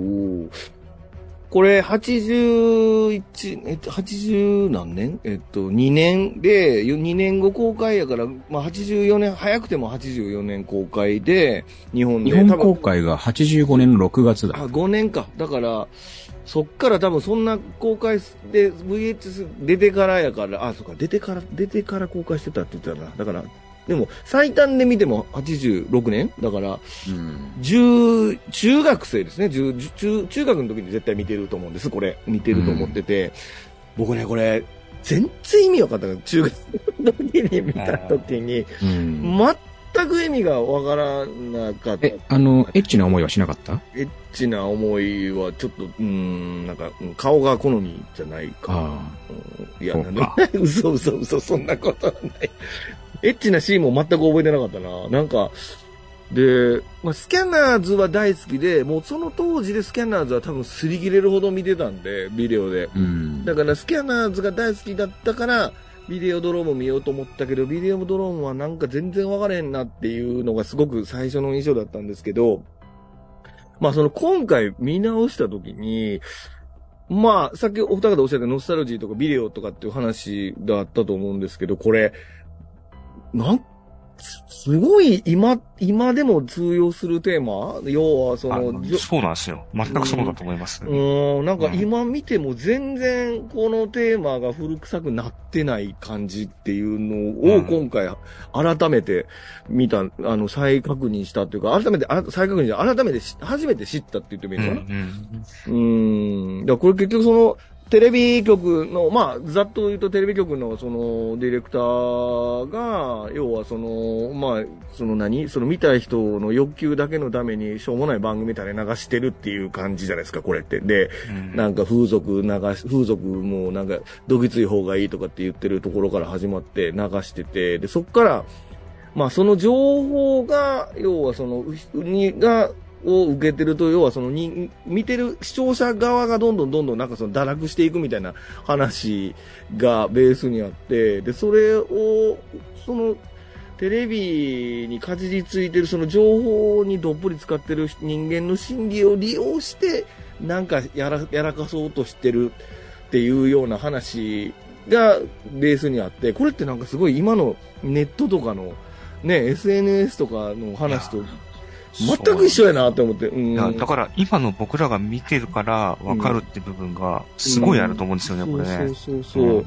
これ、81、えっと、80何年？えっと、2年で、2年後公開やから、まあ、84年、早くても84年公開で、日本で。日本公開が85年の6月だ。あ、5年か。だから、そっから多分そんな公開で VHS 出てからやから、あ、そっか、出てから、出てから公開してたって言ってたな。だから、でも、最短で見ても86年だから、うん。10、中学生ですね。10中、中学の時に絶対見てると思うんです、これ。見てると思ってて。僕ね、これ、全然意味わかったから、中学の時に見た時に、うん。全く意味がわからなかった。え、あの、エッチな思いはしなかった？エッチな思いは、ちょっと、うーん、なんか、うん顔が好みじゃないかうんいや、なん 嘘嘘嘘、そんなことはない。エッチなシーンも全く覚えてなかったな。なんか、で、まあ、スキャナーズは大好きで、もうその当時でスキャナーズは多分擦り切れるほど見てたんで、ビデオで。あ。うん。だからスキャナーズが大好きだったから、ビデオドローム見ようと思ったけど、ビデオドロームはなんか全然分からへんなっていうのがすごく最初の印象だったんですけど、まあその今回見直した時に、まあさっきお二方おっしゃったノスタルジーとかビデオとかっていう話があったと思うんですけど、これ、なん、すすごい今、今でも通用するテーマ？要はそあの、そうなんですよ。全くそうだと思います。うーん、なんかうん今見ても全然このテーマが古臭くなってない感じっていうのをうん今回改めて見た、あの、再確認したっていうか、改めて、あ再確認改めてし初めて知ったって言ってもいいうんのかな、うんうーん。だからこれ結局その、テレビ局の、まあ、ざっと言うとテレビ局のその、ディレクターが、要はその、まあ、その何？その見たい人の欲求だけのためにしょうもない番組垂れ流してるっていう感じじゃないですか、これって。で、うん。なんか風俗流し、風俗もなんか、どぎつい方がいいとかって言ってるところから始まって流してて、で、そっから、まあその情報が、要はその、うに、が、を受けてると、要はそのに、見てる視聴者側がどんどんどんどんなんかその堕落していくみたいな話がベースにあって、で、それを、その、テレビにかじりついてるその情報にどっぷり使ってる人間の心理を利用して、なんかやら、やらかそうとしてるっていうような話がベースにあって、これってなんかすごい今のネットとかのね、SNS とかの話と全く一緒やなって思って。うん。だから今の僕らが見てるから分かるって部分がすごいあると思うんですよね、これね。そうそうそうそう。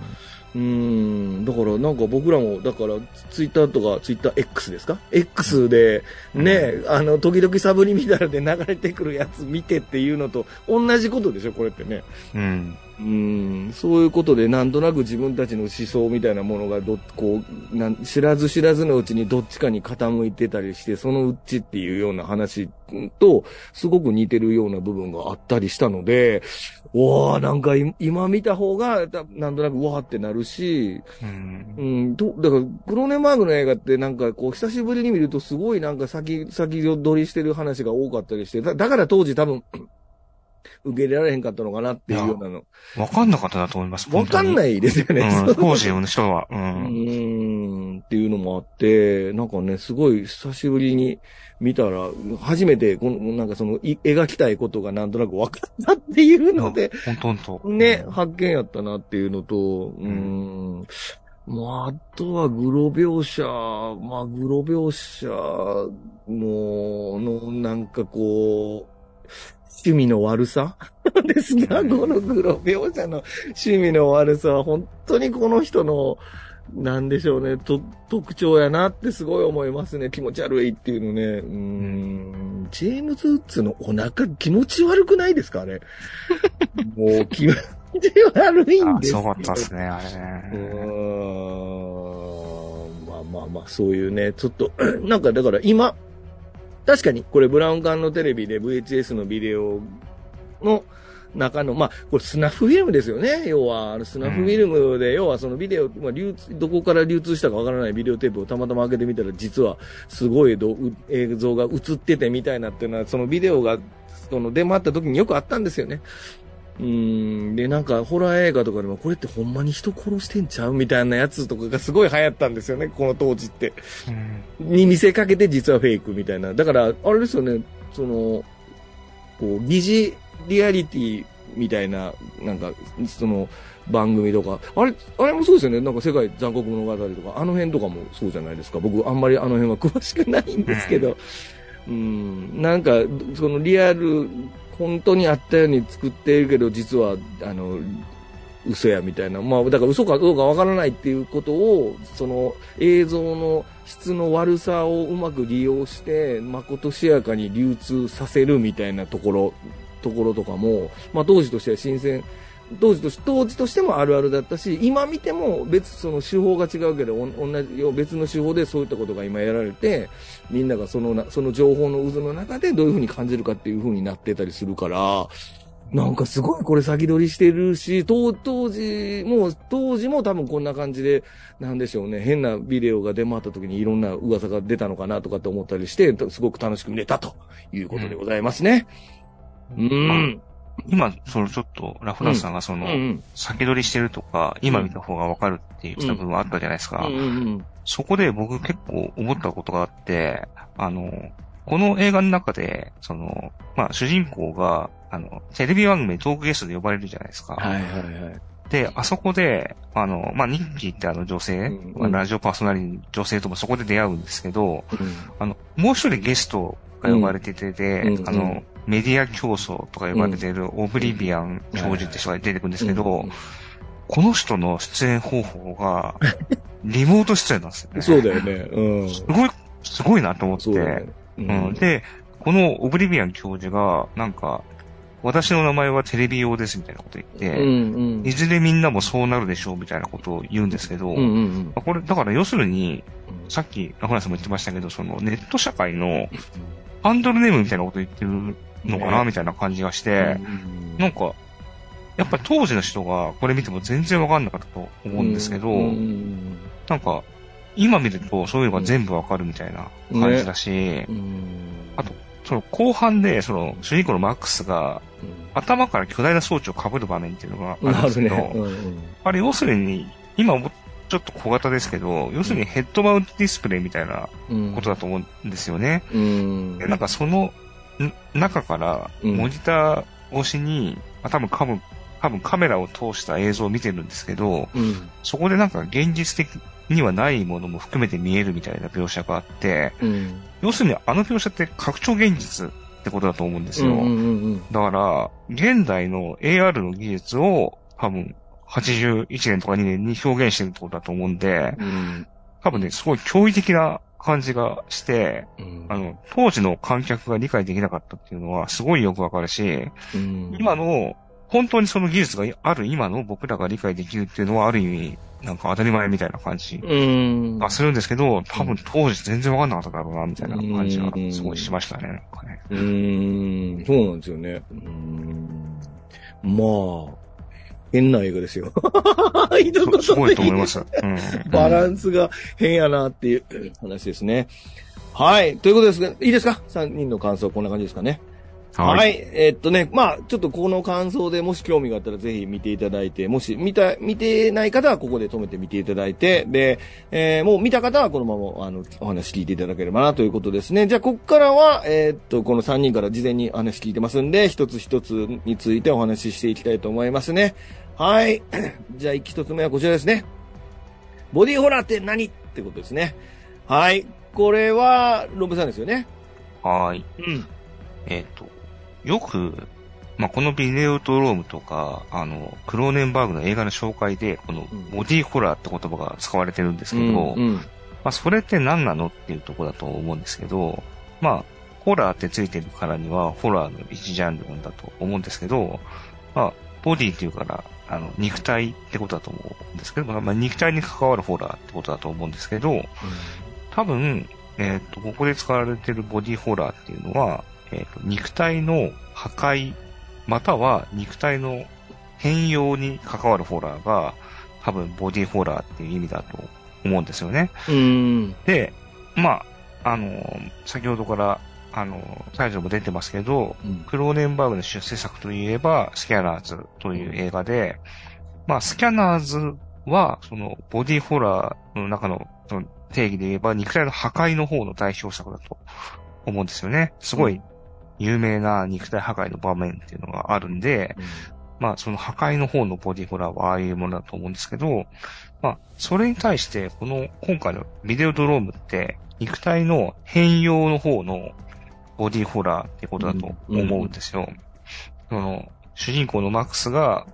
うん、だからなんか僕らも、だからツイッターとか、ツイッター X ですか ?X でね、あの、時々サブリミナルで流れてくるやつ見てっていうのと同じことでしょ、これってね。うん。うん、そういうことでなんとなく自分たちの思想みたいなものがど、こう、なん知らず知らずのうちにどっちかに傾いてたりして、そのうちっていうような話と、すごく似てるような部分があったりしたので、おー、なんかい今見た方が、だなんとなくうわーってなるし、うんう。ん、と、だから、クロネマーグの映画ってなんかこう、久しぶりに見るとすごいなんか先、先取りしてる話が多かったりして、だだから当時多分、受け入れられへんかったのかなっていうようなの。わかんなかったなと思います。。わかんないいですよね。うん、当時の人は。う。うんーんっていうのもあって、なんかね、すごい久しぶりに見たら、初めて、この、なんかその、い描きたいことがなんとなく分かったっていうので、ほんとほんと。ね、発見やったなっていうのと、うーん。まあ、あとはグロ描写、まあ、グロ描写の、の、なんかこう、趣味の悪さ？ですが、うんこのグロ描写の趣味の悪さは本当にこの人の、なんでしょうね、と、特徴やなってすごい思いますね。気持ち悪いっていうのね。うーん。ジェームズ・ウッズのお腹気持ち悪くないですか？あれ。もう気持ち悪いんあ、ですよ。すごかったですね、あれうね。ーん。まあまあまあ、そういうね、ちょっと、なんかだから今、確かにこれブラウン管のテレビで VHS のビデオの中の、まあ、これスナッフフィルムですよね。要は、あのスナッフフィルムで、要はそのビデオ、まあ、流通、どこから流通したかわからないビデオテープをたまたま開けてみたら、実はすごい映像が映っててみたいなっていうのは、そのビデオが、その出回った時によくあったんですよね。うーん。で、なんか、ホラー映画とかでも、これってほんまに人殺してんちゃうみたいなやつとかがすごい流行ったんですよね、この当時って。うんに見せかけて実はフェイクみたいな。だから、あれですよね、その、こう、疑似リアリティみたいな、なんか、その、番組とか、あれ、あれもそうですよね。なんか世界残酷物語とか、あの辺とかもそうじゃないですか。僕、あんまりあの辺は詳しくないんですけど、うん、なんか、そのリアル、本当にあったように作っているけど、実は、あの、嘘やみたいな。まあ、だから嘘かどうかわからないっていうことを、その映像の質の悪さをうまく利用して、まことしやかに流通させるみたいなところ、ところとかも、まあ当時としては新鮮、当時とし当時としてもあるあるだったし、今見ても別、その手法が違うけど、お同じ、別の手法でそういったことが今やられて、みんながそのな、その情報の渦の中でどういうふうに感じるかっていうふうになってたりするから、なんかすごいこれ先取りしてるし、当当時も、当時も多分こんな感じで、なんでしょうね、変なビデオが出回った時にいろんな噂が出たのかなとかって思ったりして、すごく楽しく見れたということでございますね。うん。今、そのちょっと、ラフランスさんがその、うん。先取りしてるとか、今見た方がわかるって言ってた部分あったじゃないですか。そこで僕結構思ったことがあって、あの、この映画の中で、その、まあ、主人公が、あの、テレビ番組でトークゲストで呼ばれるじゃないですか。はいはいはい。で、あそこで、あの、まあ、ニッキーってあの女性、うんまあラジオパーソナリティの女性ともそこで出会うんですけど、うんあの、もう一人ゲストが呼ばれててうんあの、メディア競争とか呼ばれているオブリビアン教授って人が出てくるんですけど、うんこの人の出演方法が、リモート出演なんですよね。そうだよね。うん。すごい、すごいなと思って。そうね。ううん、で、このオブリビアン教授が、なんか、私の名前はテレビ用ですみたいなこと言って、うんうんいずれみんなもそうなるでしょうみたいなことを言うんですけど、これ、だから要するに、さっき、ラフランさんも言ってましたけど、そのネット社会のハンドルネームみたいなこと言ってるのかな、ね。みたいな感じがして、うん。なんか、やっぱ当時の人がこれ見ても全然わかんなかったと思うんですけど、なんか、今見るとそういうのが全部わかるみたいな感じだし、うん。あとその後半で、その主人公のマックスが頭から巨大な装置を被る場面っていうのがあるんなですけど、あれ要するに、今もちょっと小型ですけど、要するにヘッドマウントディスプレイみたいなうんことだと思うんですよね。うん。でなんかそのん中から、うん。モニター越しに、あ多分多分、多分カメラを通した映像を見てるんですけど、うん。そこでなんか現実的にはないものも含めて見えるみたいな描写があって、うん。要するにあの描写って拡張現実ってことだと思うんですよ。うんうんうんだから、現代の AR の技術を多分81年とか2年に表現してるってことだと思うんで、うん。多分ね、すごい驚異的な感じがして、うん。あの、当時の観客が理解できなかったっていうのはすごいよくわかるし、うん。今の、本当にその技術がある今の僕らが理解できるっていうのはある意味、なんか当たり前みたいな感じうん。がするんですけど、多分当時全然わかんなかっただろうな、みたいな感じがすごいしましたね。なんかね。うーん、そうなんですよね。まあ、変な映画ですよ。一言ですごいと思います。うん。バランスが変やなっていう話ですね。はい。ということですが、いいですか ?3 人の感想こんな感じですかね。はい。えーっとね、まあ、ちょっとこの感想でもし興味があったらぜひ見ていただいて、もし見た、見てない方はここで止めて見ていただいて、で、えーもう見た方はこのまま、あの、お話聞いていただければなということですね。じゃあ、ここからは、えーっと、この3人から事前に話聞いてますんで、一つ一つについてお話ししていきたいと思いますね。はい。じゃあ、一つ目はこちらですね。ボディホラーって何？ってことですね。はい。これは、ロブさんですよね？はーい。うん。えっ、と、よく、まあ、このビデオドロームとか、あの、クローネンバーグの映画の紹介で、このうん。ボディホラーって言葉が使われてるんですけど、うんうん。まあ、それって何なのっていうところだと思うんですけど、まあ、ホラーってついてるからには、ホラーの一ジャンルなんだと思うんですけど、まあ、ボディっていうから、あの、肉体ってことだと思うんですけど、まあ、肉体に関わるホラーってことだと思うんですけど、多分、えっ、と、ここで使われてるボディホラーっていうのは、えっ、と、肉体の破壊、または肉体の変容に関わるホラーが、多分ボディホラーっていう意味だと思うんですよね。うん。で、まあ、あの、先ほどから、あの、タイトルも出てますけど、うんクローネンバーグの出世作といえば、スキャナーズという映画で、まあ、スキャナーズは、その、ボディホラーの中の、定義で言えば、肉体の破壊の方の代表作だと思うんですよね。すごい有名な肉体破壊の場面っていうのがあるんで、まあ、その破壊の方のボディホラーはああいうものだと思うんですけど、まあ、それに対して、この、今回のビデオドロームって、肉体の変容の方のボディホラーってことだと思うんですよ。その、主人公のマックスが、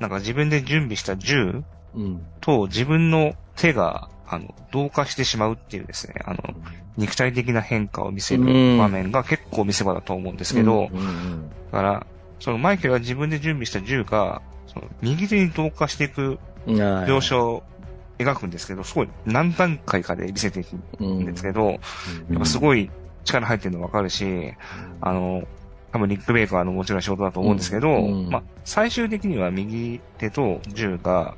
なんか自分で準備した銃うん。と自分の手が、あの、同化してしまうっていうですね、あの、肉体的な変化を見せる場面が結構見せ場だと思うんですけど、うんだから、そのマイケルは自分で準備した銃が、その右手に同化していく描写を描くんですけど、すごい何段階かで見せていくんですけど、やっぱすごい力入ってるのわかるし、あの、多分リック・ベイカーのもちろん仕事だと思うんですけど、まあ、最終的には右手と銃が、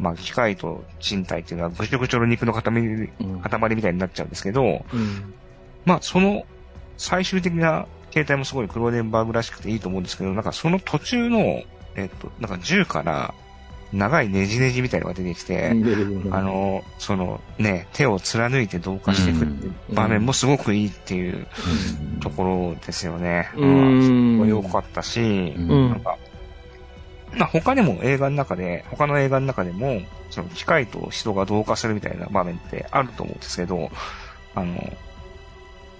まあ、機械と身体っていうのはぐちょぐちょの肉の塊、うん。塊みたいになっちゃうんですけど、うん。まあ、その最終的な形態もすごいクローデンバーグらしくていいと思うんですけど、なんかその途中の、えっと、なんか銃から長いネジネジみたいなのが出てきて、あ、の、そのね、手を貫いて同化していく場面もすごくいいっていうところですよね。ううんん。良かったし、うん。なんか、まあ他にも映画の中で、他の映画の中でも、その機械と人が同化するみたいな場面ってあると思うんですけど、あの、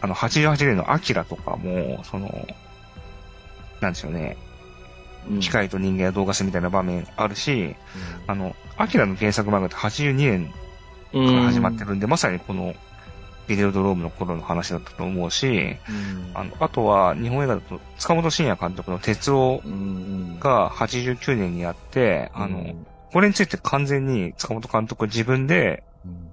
あの、88年のアキラとかも、その、なんでしょうね、機械と人間が同化するみたいな場面あるし、あの、アキラの原作漫画って82年から始まってるんで、まさにこの、ビデオドロームの頃の話だったと思うし、あの、あとは日本映画だと、塚本慎也監督の鉄夫うん。が89年にやって、あの、うん、これについて完全に塚本監督自分で、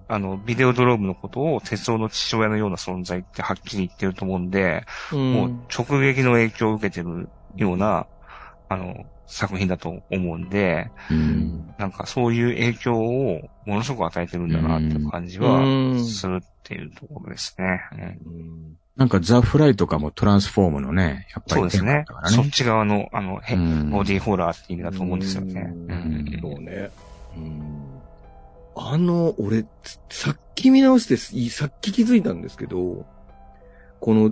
あの、ビデオドロームのことを鉄夫の父親のような存在ってはっきり言ってると思うんで、もう直撃の影響を受けてるような、あの、作品だと思うんで、うんなんかそういう影響をものすごく与えてるんだなっていう感じはうんするっていうところですね。うんうんなんかザ・フライとかもトランスフォームのね、やっぱりそうですねテーマだから。ね。そっち側の、あの、へうんボディホラーって意味だと思うんですよね。うんうんそうね。うんあの、俺、つさっき見直してさっき気づいたんですけど、この、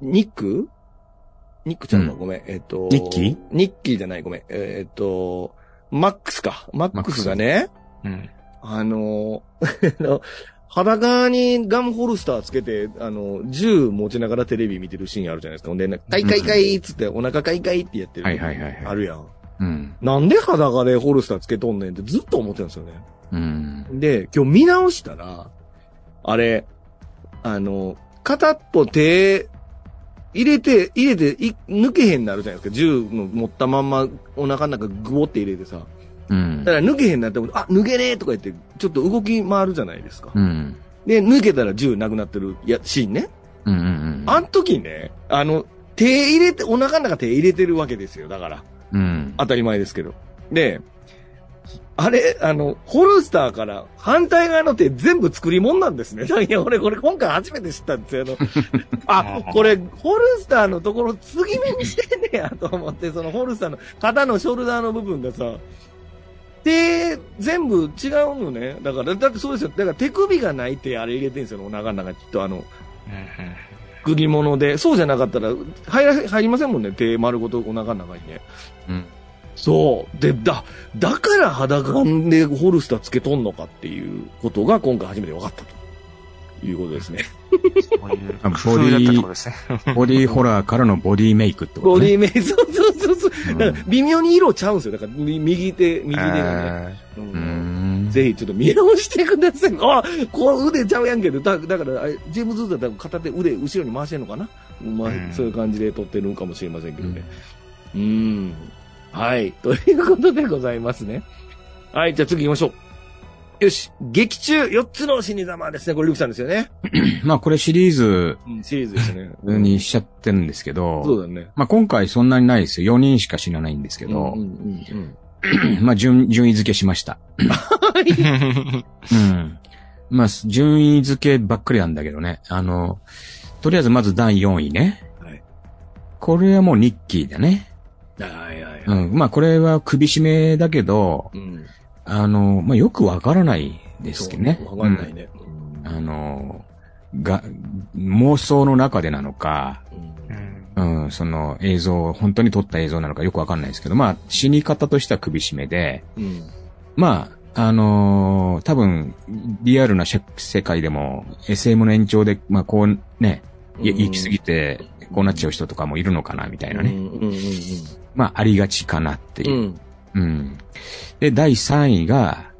ニックニックちゃんの、うんごめん、えっ、と、ニッキー？ニッキーじゃない、ごめん、えっ、と、マックスか。マックスがね、うん。あの、裸にガムホルスターつけて、あの、銃持ちながらテレビ見てるシーンあるじゃないですか。ほんで、ね、カイカイカイっつって、お腹カイカイってやってる。はいはいはいはいあるやん。うん。なんで裸でホルスターつけとんねんってずっと思ってるんですよね。うん。で、今日見直したら、あれ、あの、片っぽ手、入れて、入れて、い抜けへんなるじゃないですか。銃の持ったまんまお腹の中グボって入れてさ。うんだ。から抜けへんなって思って、あ、抜けねえとか言って、ちょっと動き回るじゃないですか。うん。で、抜けたら銃なくなってるやシーンね。うんうんうん。あん時ね、あの、手入れて、お腹の中手入れてるわけですよ。だから。うん。当たり前ですけど。で、あれ、あの、ホルスターから反対側の手全部作り物なんですね。いや、俺、これ今回初めて知ったんですよ。あの、あ、これ、ホルスターのところ継ぎ目にしてんねやと思って、そのホルスターの肩のショルダーの部分がさ、手、全部違うのね。だから、だってそうですよ。だから手首がないってあれ入れてんですよ、お腹の中に。きっとあの、作り物で。そうじゃなかったら、入ら、入りませんもんね。手丸ごとお腹の中にね。うん。そう。で、だ、だから裸でホルスターつけとんのかっていうことが今回初めて分かったということですね。そういう工夫だったってことですね。ボディーホラーからのボディーメイクってことね。ボディメイク、そうそうそうそう。うんだから微妙に色ちゃうんですよ。だからみ右手、右手がね。うん。ぜひちょっと見直してください。あ、こう腕ちゃうやんけど、だだから、ジェームズ・ウッドだったら片手腕後ろに回してんのかな、まあうんそういう感じで撮ってるんかもしれませんけどね。うん。はい。ということでございますね。はい。じゃあ次行きましょう。よし。劇中4つの死に様ですね。これルクさんですよね。まあこれシリーズうん、シリーズですね。にしちゃってるんですけど、そうだね。まあ今回そんなにないですよ。4人しか死なないんですけど、うんうんうん まあ順、順位付けしました。うん。まあ、順位付けばっかりなんだけどね。あの、とりあえずまず第4位ね。はい。これはもうニッキーだね。はいはいはい。うん。まあこれは首絞めだけど、うん。あの、まあよくわからないですけどね。わかんないね。うんあの、が、妄想の中でなのか、うんうん、その映像、本当に撮った映像なのかよくわかんないですけど、まあ死に方としては首絞めで、うん。まあ、あのー多分、リアルなし世界でも、SM の延長で、まあこうね、行き過ぎて、こうなっちゃう人とかもいるのかな、みたいなね。まあ、ありがちかなってうん。ういう。ん。うん。で、第3位が、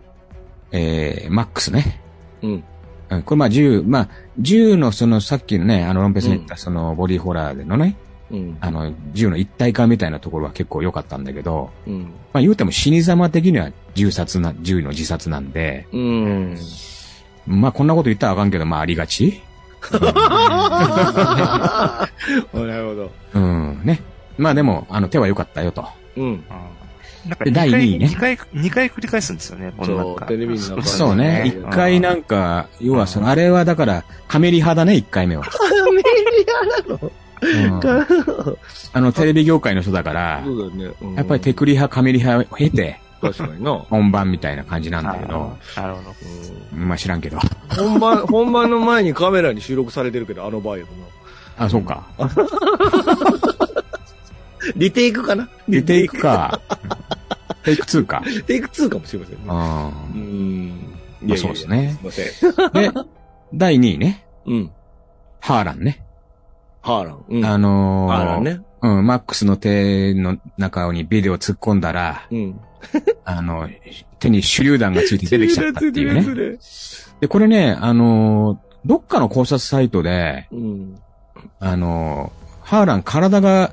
えー、マックスね。うん。うん、これまあ銃、まあ、銃のそのさっきのね、あのロンペスに言ったそのボディホラーでのね、うん。あの銃の一体化みたいなところは結構良かったんだけど、うん。まあ言うても死に様的には銃殺な、銃の自殺なんで、うん。まあこんなこと言ったらあかんけど、まあありがち なるほど。うん、ね。まあでも、あの手は良かったよと。うん。なんかで第二位ね2回、二回繰り返すんですよね、このなんか。そうテレビになんかそうね。一うん回なんか、要はその、あれはだから、カメリ派だね、一回目は。アメリアなの？うんあの、テレビ業界の人だから、そうだね。うんやっぱりテクリ派、カメリ派を経て、確かにな。本番みたいな感じなんだけど、なるほど。まあ知らんけど。本番、本番の前にカメラに収録されてるけど、あの場合やとな。あ、そうか。リテイクかな？リテイクか。テイク2か。テイク2かもしれませんね。あうん。まあそうですねすいません。ーで、第2位ね。うん。ハーランね。ハーラン。うん。あのー、ハーランね。うん、マックスの手の中にビデオ突っ込んだら、うん。あの、手に手榴弾がついて出てきちゃったっていうね。ね。で、これね、あのー、どっかの考察サイトで、うん。あのー、ハーラン体が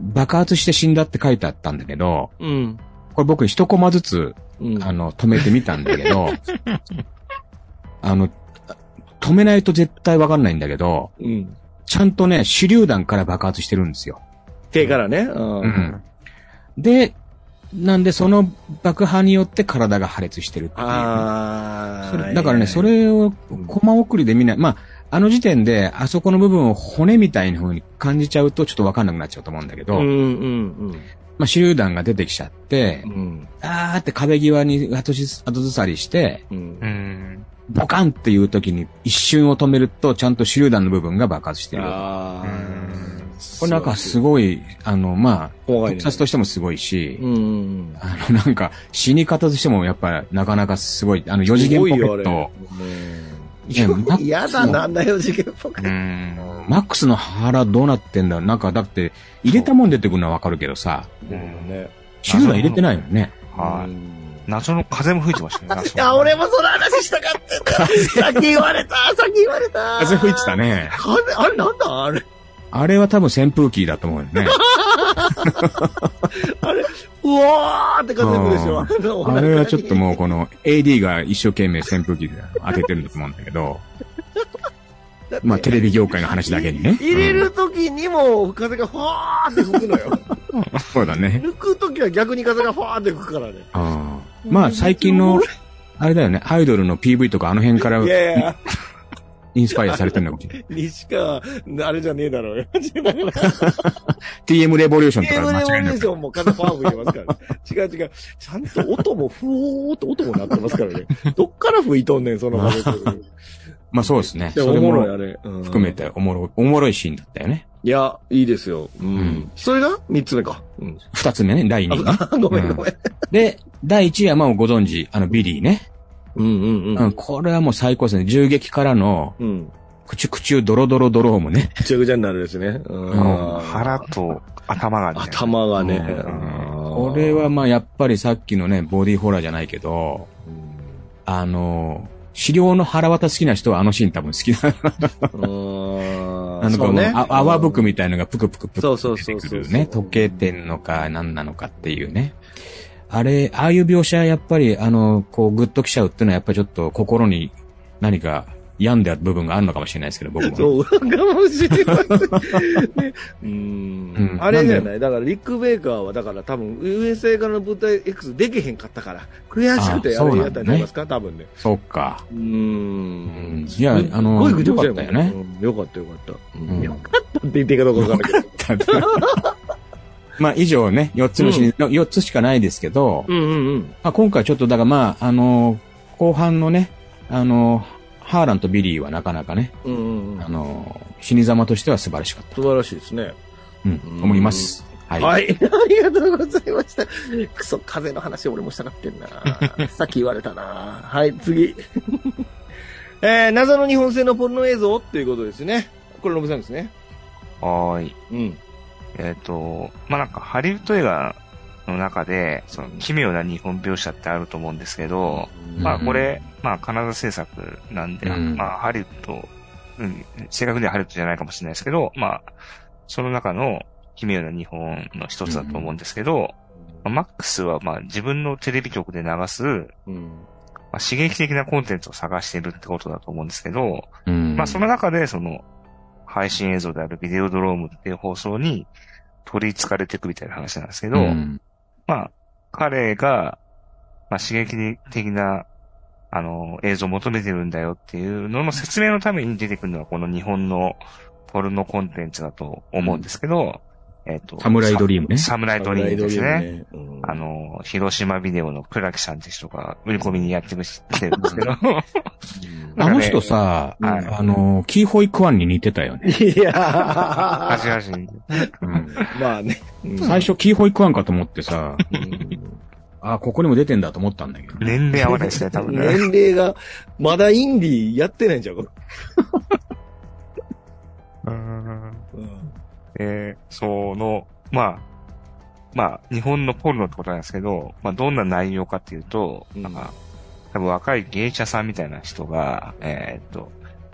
爆発して死んだって書いてあったんだけど、うん。これ僕一コマずつ、うん。あの、止めてみたんだけど、あの、止めないと絶対わかんないんだけど、うん。ちゃんとね、手榴弾から爆発してるんですよ。手からね。うん。うん。で、なんでその爆破によって体が破裂してるっていう。ああ。だからね、それをコマ送りで見ない。まあ、あの時点で、あそこの部分を骨みたいな風に感じちゃうとちょっとわかんなくなっちゃうと思うんだけど、うんうんまあ、手榴弾が出てきちゃってう、ん。あーって壁際に後ずさりして、うん。う。ん。ボカンっていう時に一瞬を止めると、ちゃんと手榴弾の部分が爆発してる。ああ。これなんかすごい、あの、まあ、ね特撮としてもすごいし、うんうん。あの、なんか、死に方としてもやっぱなかなかすごい、あの、四次元ポケット。いやねマックスのやだ、なんだよ、事件っぽくう。ん。マックスの腹どうなってんだ？なんか、だって、入れたもん出てくるのはわかるけどさ、ね。手榴弾入れてないよね。はい。うん謎の風も吹いてましたね。いや、俺もその話したかったんだ。さっき言われた、さっき言われた。風吹いてたね。風。あれ、なんだあれ。あれは多分扇風機だと思うよね。あれ、うわーって風吹くでしょ。うんあれはちょっともうこの AD が一生懸命扇風機で当ててるんだと思うんだけど、まあテレビ業界の話だけにね。入れる時にも風がファーって吹くのよ。う んそうだね。抜く時は逆に風がファーって吹くからね。ああまあ最近の、あれだよね、アイドルの PV とかあの辺からインスパイアされてるのかもしれない。西川、あれじゃねえだろうよ。TM レボリューションとかゲームレボ。リューションも風パワフルいますから、ね。違う違う。ちゃんと音もふおーっと音も鳴ってますからね。どっから吹いとんねん、その場で。まあそうですね。おもろいあもれ。うん含めておもろ、おもろいシーンだったよね。いや、いいですよ。うん。うんそれが？三つ目か。うん。二つ目ね、第二ごめんごめん。で、第一位はまあご存知、あのビリーね。うんうんうん、これはもう最高ですね。銃撃からの、うん。うん。クチュクチュドロドロドロームね。ぐちゃぐちゃになるですね。うんうん腹と頭がね。頭がね。うんうんこれはまあやっぱりさっきのね、ボディーホラーじゃないけど、うんあの、資料の腹渡好きな人はあのシーン多分好きだな。うん。あの、この、そうねあ泡吹くみたいのがプクプクプクそうそう出そうそうてくるね。時計店のか何なのかっていうね。あれ、ああいう描写やっぱり、あの、こう、グッときちゃうっていうのはやっぱりちょっと心に何か病んである部分があるのかもしれないですけど、僕もね。そう、かもしれませ ん。ねうんうんあれじゃないだから、リック・ベイカーは、だから多分、USA からの舞台 X できへんかったから、悔しくてああれやったんちゃいますか、多分ね。そうか。うんん。いやあのすっごいぐちゃぐちゃよかったよねうんよかったよかった。うんうんよかったって言っていいかどうかわかんないけど。まあ以上ね、4つのシリーズの、4つしかないですけど、うんうんうん。まあ、今回ちょっとだからまあ、あの、後半のね、あの、ハーランとビリーはなかなかね、うんうんうんあの、死に様としては素晴らしかった。素晴らしいですね。うん、うん思います。はい。はい。ありがとうございました。クソ、風の話俺もしたかってんな。さっき言われたな。はい、次。えー、謎の日本製のポルノ映像っていうことですね。これ、ノブさんですね。はーい。うん。えっ、と、まあ、なんかハリウッド映画の中で、その奇妙な日本描写ってあると思うんですけど、まあこれ、まあカナダ制作なんで、うんまあハリウッド、うん、正確にはハリウッドじゃないかもしれないですけど、まあ、その中の奇妙な日本の一つだと思うんですけど、まあマックスはまあ自分のテレビ局で流す、うん。まあ、刺激的なコンテンツを探してるってことだと思うんですけど、うん。まあその中でその配信映像であるビデオドロームっていう放送に取り憑かれていくみたいな話なんですけど、うん。まあ彼が、まあ刺激的なあの映像を求めてるんだよっていうのの説明のために出てくるのがこの日本のポルノコンテンツだと思うんですけど、えっ、と、サムライドリームねサムライドリームですね。ね。うんあの、広島ビデオの倉木さんって人が売り込みにやってくれてるんですけど、あの人さ、あの、キーホイクワンに似てたよね。いやアジア人。うんまあね。うん最初キーホイクワンかと思ってさ、うんあ、ここにも出てんだと思ったんだけど。年齢合わないですね、多分ね。年齢が、まだインディーやってないんちゃう？か。うんうんえーその、まあ、まあ、日本のポルノってことなんですけど、まあ、どんな内容かっていうと、うん。なんか、多分若い芸者さんみたいな人が、えーっと、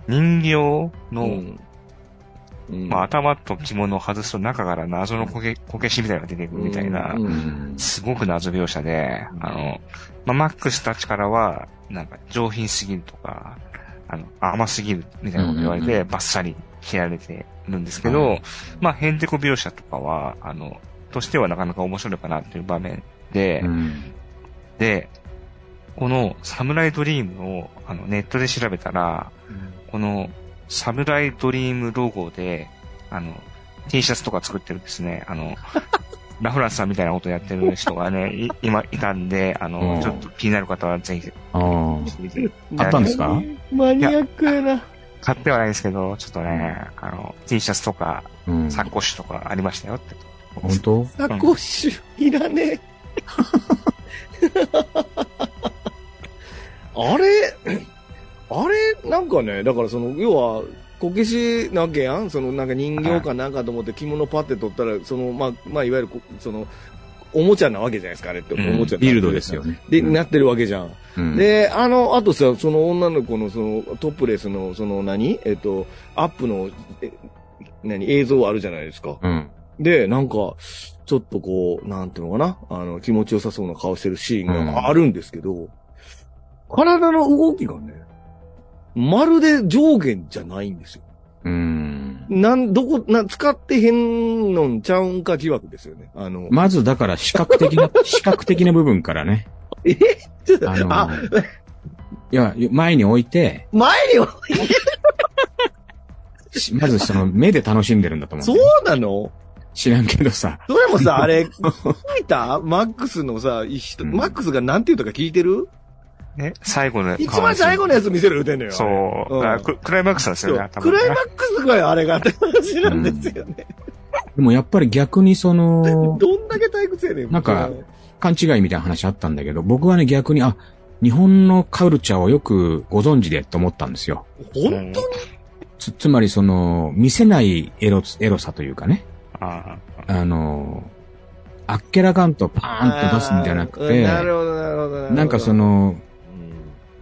人形の、うん。うん。まあ、頭と着物を外すと中から謎のこけ、こけしみたいなのが出てくるみたいな、すごく謎描写で、あの、まあ、マックスたちからは、なんか上品すぎるとか、あの、甘すぎるみたいなこと言われて、バッサリ切られてるんですけど、はい。まあ、ヘンテコ描写とかは、あの、としてはなかなか面白いかなっていう場面で、うん。で、このサムライドリームをあのネットで調べたら、このサムライドリームロゴで、あの、T シャツとか作ってるですね、あの、ラフランスさんみたいなことやってる人がね、い今いたんで、あうの、ん。ちょっと気になる方はぜひああったんですか？マニアックやな。買ってはないですけど、ちょっとね、あの、T シャツとか、うん。サコッシュとかありましたよって。本当？サコッシュ、いらねえ。あれ、あれ、なんかね、だからその、要は、こけしなわけやん？その、なんか人形かなんかと思って着物パって取ったら、その、まあ、まあ、いわゆるこ、その、おもちゃなわけじゃないですか、あれって。うんおもちゃビルドですよね。で、なってるわけじゃん。うん、で、あの、あとさ、その女の子のそのトップレスの、その何？えっと、アップの、え何？映像あるじゃないですか。うん。で、なんか、ちょっとこう、なんていうのかな？あの、気持ちよさそうな顔してるシーンがあるんですけど、体の動きがね、まるで上下じゃないんですよ。うん。なん、どこ、な、使ってへんのんちゃうんか疑惑ですよね。あの、まずだから視覚的な、視覚的な部分からね。え？ちょっと、あのあ、いや、前に置いて、前には、しまずその目で楽しんでるんだと思う。そうなの？知らんけどさ。それもさ、あれ、見た？マックスのさ、マックスがなんて言うとか聞いてる？ね、最後の一番最後のやつ見せる言うてんのよ。そう、んあククライマックスなんですよね、頭クライマックスがあれがって話なんですよね。でもやっぱり逆にその、どんだけ退屈やねん。なんか勘違いみたいな話あったんだけど、僕はね逆に、あ、日本のカルチャーをよくご存知でと思ったんですよ。本当に？つ、つまりその、見せないエロ、エロさというかね。ああの、あっけらかんとパーンと出すんじゃなくうんて、なるほど、なるほどるほど。なんかその、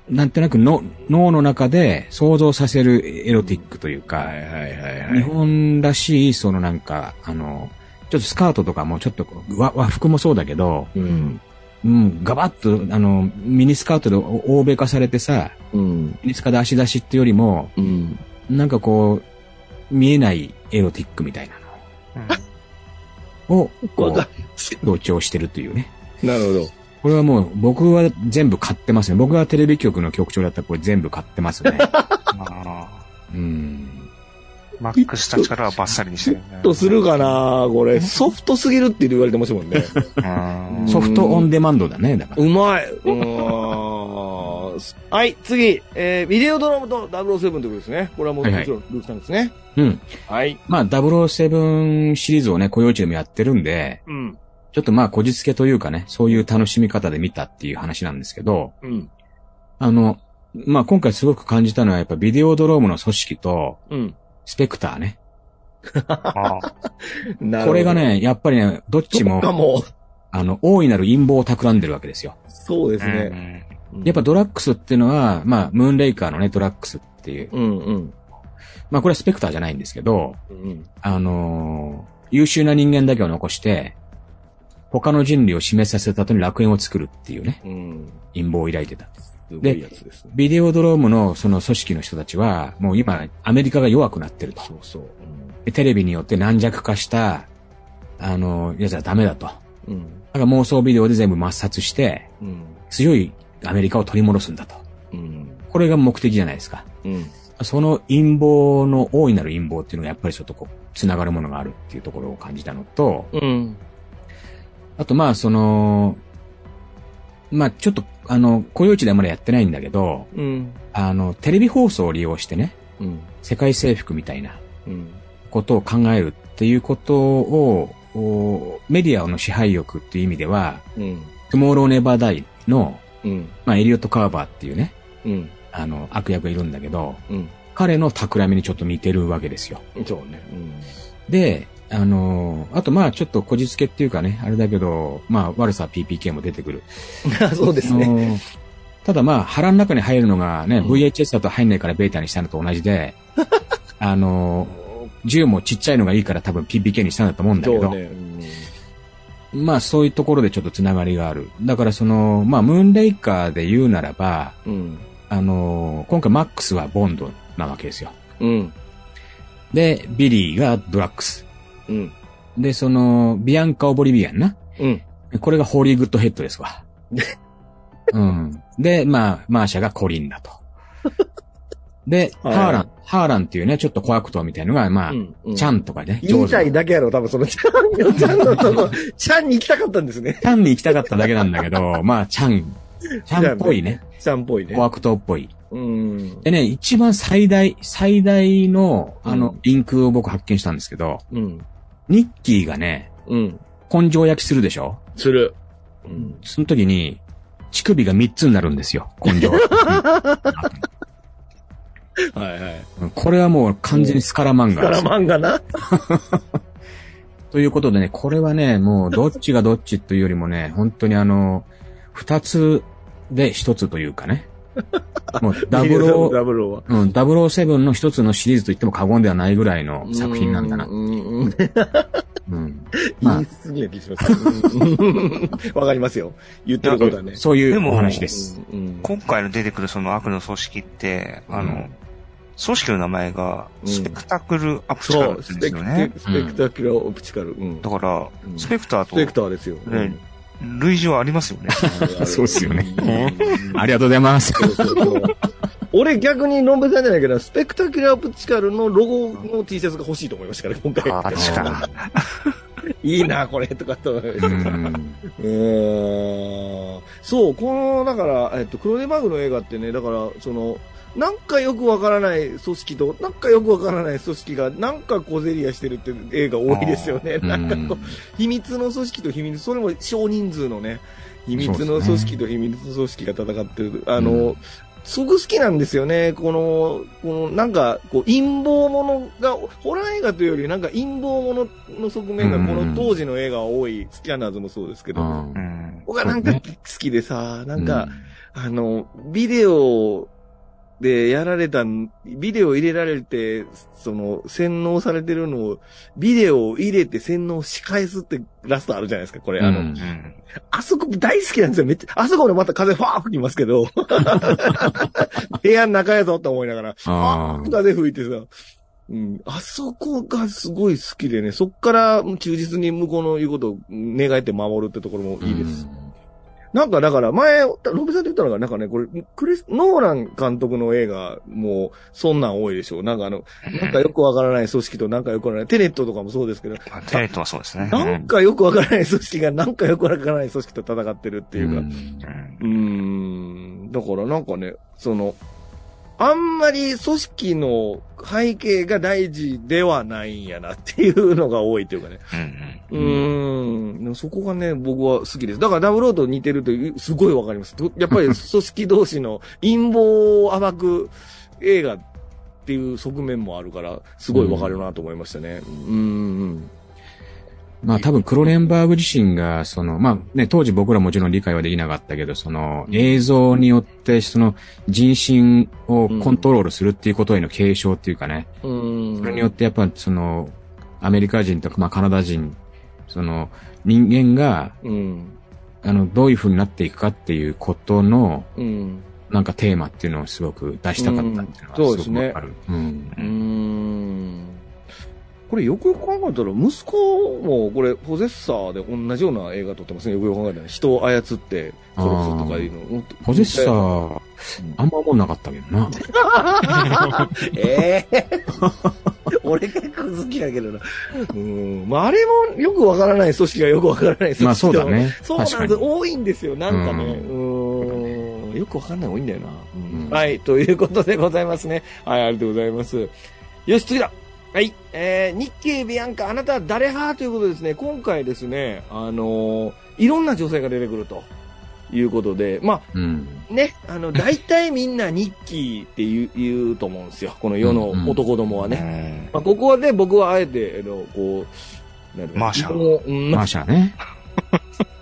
なんとなくの脳の中で想像させるエロティックというか、はいはいはいはい。日本らしい、そのなんか、あの、ちょっとスカートとかもちょっと和和服もそうだけど、うん。うん、ガバッと、あの、ミニスカートで欧米化されてさ、うん。ミニスカで足出しってよりも、うん。なんかこう、見えないエロティックみたいなあ。のを、強調してるというね。なるほど。これはもう僕は全部買ってますね。僕がテレビ局の局長だったらこれ全部買ってますね。あうん。マックスたちからはバッサリにしてるね。とするかなこれ、ソフトすぎるって言われてますもんね。うんソフトオンデマンドだね、だから。うまい。うーんはい、次。えー、ビデオドラムと007ということですね。これはもうはいはいもちろんルークさんですね。うん。はい。まあ、007シリーズをね、雇用地でもやってるんで、うん。ちょっとまあ、こじつけというかね、そういう楽しみ方で見たっていう話なんですけど、うん。あの、まあ、今回すごく感じたのは、やっぱビデオドロームの組織と、うん。スペクターね。あなるほどこれが、ね、やっぱりね、どっちも、も、あの、大いなる陰謀を企んでるわけですよ。そうですうね。んやっぱドラッグスっていうのは、まあ、ムーンレイカーのね、ドラッグスっていう、うんうん。まあ、これはスペクターじゃないんですけど、うん。あのー優秀な人間だけを残して、他の人類を示させた後に楽園を作るっていうね、うん。陰謀を抱いてた。ですね。ビデオドロームのその組織の人たちは、もう今、アメリカが弱くなってると。そうそう。でテレビによって軟弱化した、あの、やつはダメだと。だうん。から妄想ビデオで全部抹殺して、うん。強いアメリカを取り戻すんだと。うん。これが目的じゃないですか。うん。その陰謀の大いなる陰謀っていうのがやっぱりちょっとこう、つながるものがあるっていうところを感じたのと、うん。あとまあその、まあちょっとあの、雇用地ではまだやってないんだけど、うん。あの、テレビ放送を利用してね、うん。世界征服みたいなうん。ことを考えるっていうことを、おメディアの支配欲っていう意味では、うん。トゥモローネバーダイの、うん。まあエリオット・カーバーっていうね、うん。あの、悪役がいるんだけど、うん。彼の企みにちょっと似てるわけですよ。そうね。で、あのあとまあちょっとこじつけっていうかね、あれだけど、まあ悪さは PPK も出てくる。うん。そうですね。ただまあ腹の中に入るのがね、うん VHS だと入んないからベータにしたのと同じで、あの銃もちっちゃいのがいいから多分 PPK にしたんだと思うんだけど、そうね。まあそういうところでちょっとつながりがある。だからその、まあムーンレイカーで言うならば、うん。あの今回マックスはボンドなわけですよ。うん。で、バリーがドラックス。うん。で、その、ビアンカ・オブリビアンな。うん。これがホリー・グッドヘッドですわ。うん。で、まあ、マーシャがコリンだと。で、はいハーラン、ハーランっていうね、ちょっと小悪党みたいのが、まあ、うん。チャンとかね、言いたいだけやろ、多分そのチャンの、チャンのとこ、チャンに行きたかったんですね。チャンに行きたかっただけなんだけど、まあ、チャン、チャンっぽいね、チャンっぽいね。小悪党っぽい。うん。でね、一番最大、最大の、あのうん、リンクを僕発見したんですけど、うん。ニッキーがね、うん。根性焼きするでしょ？する。うん。その時に、乳首が3つになるんですよ、根性。はいはい。うんこれはもう完全にスカラマンスカラガですよ。マンガな？ということでね、これはね、もうどっちがどっちというよりもね、本当にあの、二つで一つというかね。もう ダブルダブルは。うん、007の一つのシリーズと言っても過言ではないぐらいの作品なんだなう。ん。うん。うん。まあ言い過ぎな気します。う んわかりますよ。言ってることはね。そういうでもお話です。うん。今回の出てくるその悪の組織って、あの、うん組織の名前が、うんスペクタクルアプチカそう、ルですよね。テ、スペクタキュラーオプチカル。うん。だから、うんスペクターと、スペクターですよ。ね類似はありますよね。そうっすよねうん ありがとうございます。俺逆にロンベさんじゃないけど、スペクタキュラープチカルのロゴの T シャツが欲しいと思いましたから、今回。確か いいな、これ、とかと。うんそう、この、だから、えっと、クロネバーグの映画ってね、だから、その、なんかよくわからない組織と、なんかよくわからない組織が、なんか小競り合いしてるっていう映画多いですよね。うんなんかこう、秘密の組織と秘密、それも少人数のね、秘密の組織と秘密の組織が戦ってる。あの、うんすごく好きなんですよね。この、この、なんか、こう、陰謀ものが、ホラー映画というより、なんか陰謀ものの側面が、うんこの当時の映画は多い、スキャナーズもそうですけど。僕はなんか好きでさ、なんか、あの、ビデオでやられた、ビデオ入れられて、その、洗脳されてるのを、ビデオを入れて洗脳し返すってラストあるじゃないですか、これ。あの、うんうん。あそこ大好きなんですよ、めっちゃ。あそこでまた風ファー吹きますけど、部屋の中やぞって思いながら、あー風吹いてさ、うん、あそこがすごい好きでね、そっから忠実に向こうの言うことを願って守るってところもいいです。なんかだから前、ロビさんって言ったのが、なんかね、これ、クリス、ノーラン監督の映画も、そんなん多いでしょう。なんかあの、なんかよくわからない組織となんかよくわからない、テネットとかもそうですけど、まあテレットはそうですね。なんかよくわからない組織がなんかよくわからない組織と戦ってるっていうか、んうん。うーん、だからなんかね、その、あんまり組織の背景が大事ではないんやなっていうのが多いというかね。うん。うーん、そこがね、僕は好きです。だからダブルオーと似てるとすごいわかります。とやっぱり組織同士の陰謀を暴く映画っていう側面もあるから、すごいわかるなと思いましたね。うーん。まあ多分クロレンバーグ自身が、その、まあね、当時僕らもちろん理解はできなかったけど、その映像によってその人心をコントロールするっていうことへの継承っていうかね、うーん。それによってやっぱその、アメリカ人とかまあカナダ人、その人間が、うん。あの、どういう風になっていくかっていうことの、うん。なんかテーマっていうのをすごく出したかったっていうのはすごくわかる。うんうーんこれよくよく考えたら、息子もこれ、ポゼッサーで同じような映画撮ってますね。よくよく考えたら。人を操って殺すとかいうの。ポゼッサー、あんま思んなかったけどな。ええ 俺結構好きだけどな。うん。まあ、あれもよくわからない組織がよくわからない組織まあそうだ。ね。そうなんです。多いんですよ。なんかね。ううん。よくわかんない多いんだよな、うんうんはい。ということでございますね。はい、ありがとうございます。よし、次だ。はい。えー、日経ビアンカ、あなたは誰派？ということでですね、今回ですね、あのーいろんな女性が出てくるということで、まうん。あね、あの、大体みんな日記って言う言うと思うんですよ。この世の男どもはね。ね。まあ、ここはね、僕はあえて、あの、こう、なんだろうマーシャもううんマーシャね。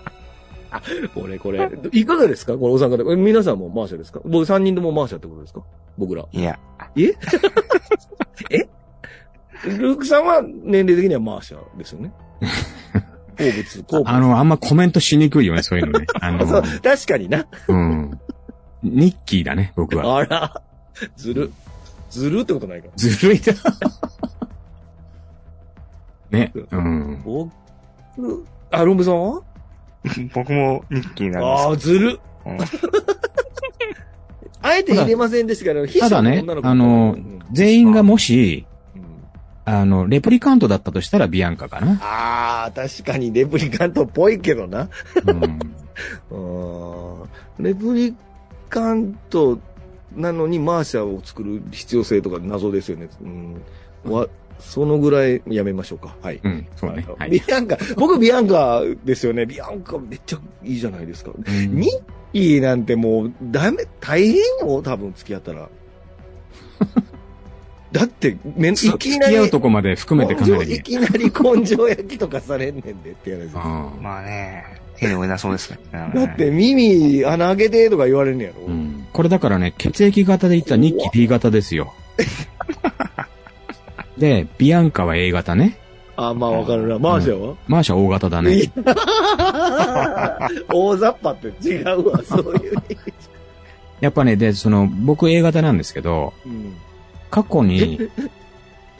これこれ。いかがですか？これお三方。え皆さんもマーシャですか？僕三人ともマーシャってことですか？僕ら。いや、え？え？ルークさんは年齢的にはマーシャですよね。好物、好物。あの、あんまコメントしにくいよね、そういうのね。あそうの、確かにな。うん。ニッキーだね、僕は。あら、ずる。ずるってことないか。ずるいな。ね、うん。僕、あ、ロンブさんは？僕もニッキーなんですああ、ずる。うんあえて入れませんでしたけど、ただねあのうん全員がもし、うんあの、レプリカントだったとしたらビアンカかな。ああ、確かにレプリカントっぽいけどな。うん。レプリカントなのにマーシャを作る必要性とか謎ですよね。うん。わ、そのぐらいやめましょうか。はい。うん、そうだね。はい。ビアンカ、僕ビアンカですよね。ビアンカめっちゃいいじゃないですか。うんニッキーなんてもうダメ、大変よ、多分付き合ったら。だって、めい付きなり、き合うとこまで含めて考えなきゃい。きなり根性焼きとかされんねんでってやるうんまあね、手の上なそうですね。だって耳穴開けてとか言われんねやろ。うんこれだからね、血液型で言ったらニッキー B 型ですよ。で、ビアンカは A 型ね。あ、まあわかるな。マーシャは、マーシャ O 型だいね。や 大雑把って違うわ、そういう意味。やっぱね、で、その、僕 A 型なんですけど、うん。過去に、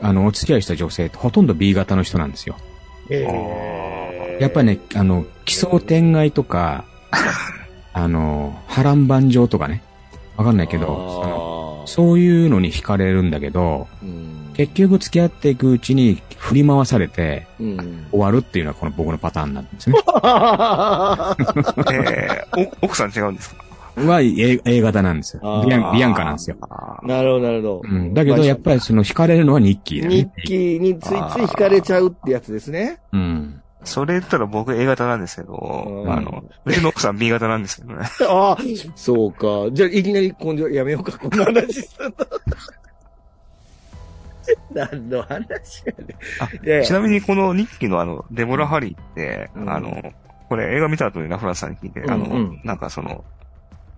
あの、お付き合いした女性ってほとんど B 型の人なんですよ。えやっぱりね、あの、奇想天外とか、あの、波乱万丈とかね、わかんないけど、そういうのに惹かれるんだけど、うん。結局付き合っていくうちに振り回されてうん。終わるっていうのはこの僕のパターンなんですね。えー、お奥さん違うんですか？は A, A 型なんですあーよ。ビアン、ビアンカなんですよ。あーなるほど、なるほど。うん。だけどやっぱりその惹かれるのはニッキーだよ日ね。記についつい惹かれちゃうってやつですね。うん。それ言ったら僕 A 型なんですけど、うんあの、うちの奥さん B 型なんですけどね。ああ、そうか。じゃあ、いきなり根性やめようか、こんな話するの。何の話やねあちなみにこの日記のあの、デボラ・ハリーって、うんあの、これ映画見た後にラフラさんに聞いて、あの、うんうんなんかその、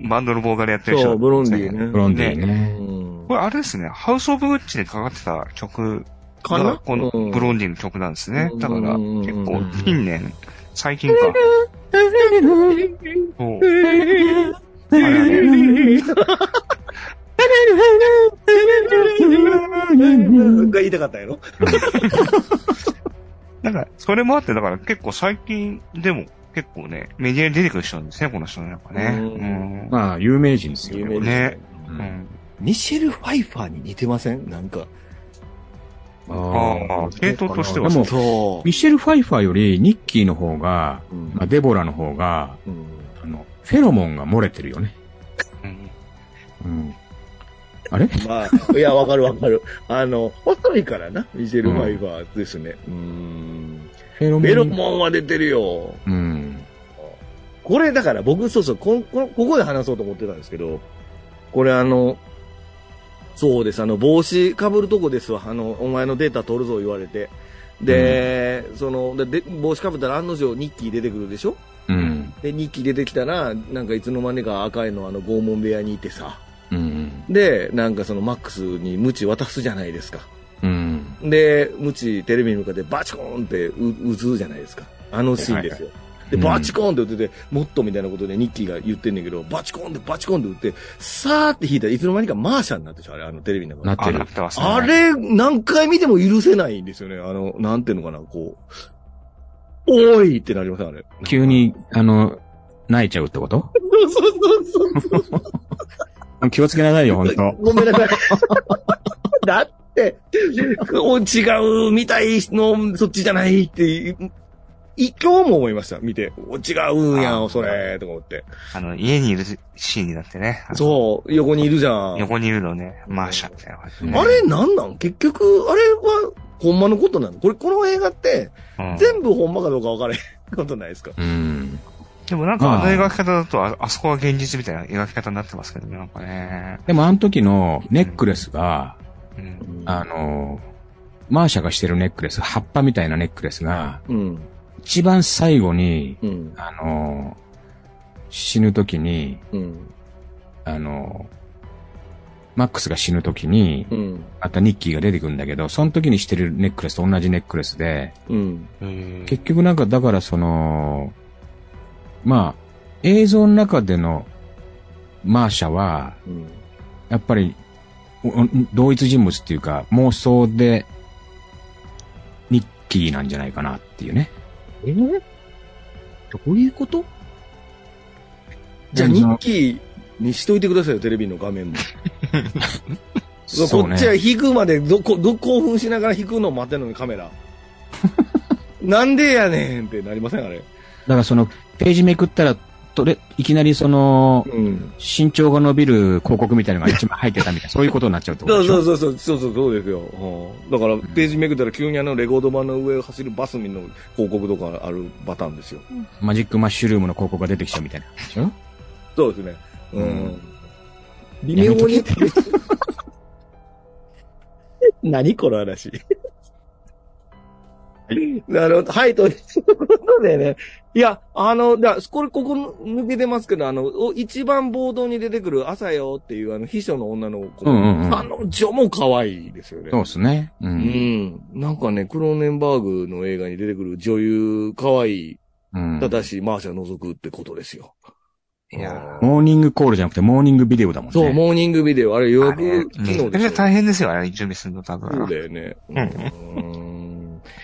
バンドのボーカルやってる人そう、ブロンディーね。ブロンディね。んこれあれですね、ハウス・オブ・ウッチでかかってた曲が、このうんブロンディーの曲なんですね。うんだから、うん結構近年、最近か。そう。が言いたかったやろなんか、それもあって、だから結構最近でも結構ね、メディアに出てくる人なんですね、この人ね、やっぱね。まあ、有名人ですよね。有名ですね。ミシェル・ファイファーに似てません？なんか。あああ、系統としてはでもそミシェル・ファイファーよりニッキーの方が、う。うんまあ、デボラの方が、うんあの、フェロモンが漏れてるよね。あれ？まあ、いや、わかるわかる。あの、細いからな、ミシェル・ファイファーですね。うん。フェロモン。フェロモンは出てるよ。うん。これだから僕、そうそう、こんこのここで話そうと思ってたんですけど、これあの、そうです、あの、帽子被るとこですわ。あの、お前のデータ取るぞ言われて。で、その、で、で帽子被ったら案の定ニッキー出てくるでしょ？うん。で、ニッキー出てきたら、なんかいつの間にか赤いのあの拷問部屋にいてさ。うん。で、なんかそのマックスに鞭渡すじゃないですか。うん。で、鞭テレビに向かってバチコーンってう打つじゃないですか。あのシーンですよ。で、うんバチコーンって打ってて、もっとみたいなことでニッキーが言ってんねんけど、バチコーンってバチコーンって打って、さーって弾いたらいつの間にかマーシャになってしょ、あれ、あのテレビの中なってるなってますね。あれ、何回見ても許せないんですよね。あの、なんていうのかな、こう。おーいってなりません、あれ。急に、あの、泣いちゃうってこと？そうそうそうそう。気をつけなさいよ、本当ごめんなさい。だって、お違うみたいの、そっちじゃないって、い今日も思いました、見て。お違うんやん、それ、とか思って。あの、家にいるシーンになってね。そう、横にいるじゃん。横にいるのね、マーシャみたいな感じでねあれなんなん結局、あれは、ほんまのことなの？これ、この映画って、うん全部ほんまかどうか分からへんことないですか？うん。でもなんかあの描き方だと、ああそこは現実みたいな描き方になってますけどね、なんかね。でもあの時のネックレスが、うん。あの、マーシャがしてるネックレス、葉っぱみたいなネックレスが、うん。一番最後に、うん。あの、死ぬ時に、うん。あの、マックスが死ぬ時に、うん。またニッキーが出てくるんだけど、その時にしてるネックレスと同じネックレスで、うん。結局なんか、だからその、まあ、映像の中でのマーシャは、うん。やっぱり、お同一人物っていうか、妄想で、ニッキーなんじゃないかなっていうね。えどういうこと？じゃあ、ニッキーにしといてくださいよ、テレビの画面も。そうねこっちは引くまでどこ、ど、興奮しながら引くの待ってんのにカメラ。なんでやねんってなりませんあれ。だからその、ページめくったら、とれ、いきなりその、うん。身長が伸びる広告みたいなのが一枚入ってたみたいな、そういうことになっちゃうってことそうでしょ？そうそうそう、そうそうそうですよ。うんだから、ページめくったら急にあのレコード版の上を走るバスの広告とかあるパターンですよ。マジックマッシュルームの広告が出てきちゃうみたいな。でしょ？そうですね。ううんん。微妙に。何この話？なるほど。はい、ということでね。いや、あの、だこれ、ここ抜けてますけど、あの、お一番冒頭に出てくる朝よっていう、あの、秘書の女の子。うんうんうんあの女も可愛いですよね。そうですね。う。うんん。なんかね、クローネンバーグの映画に出てくる女優、可愛い、うん。ただし、マーシャ除くってことですよ。いやモーニングコールじゃなくて、モーニングビデオだもんね。そう、モーニングビデオ、あれ予約機能でしょめちゃめちゃ大変ですよ、あれ、準備するの多分。そうだよね。うんうん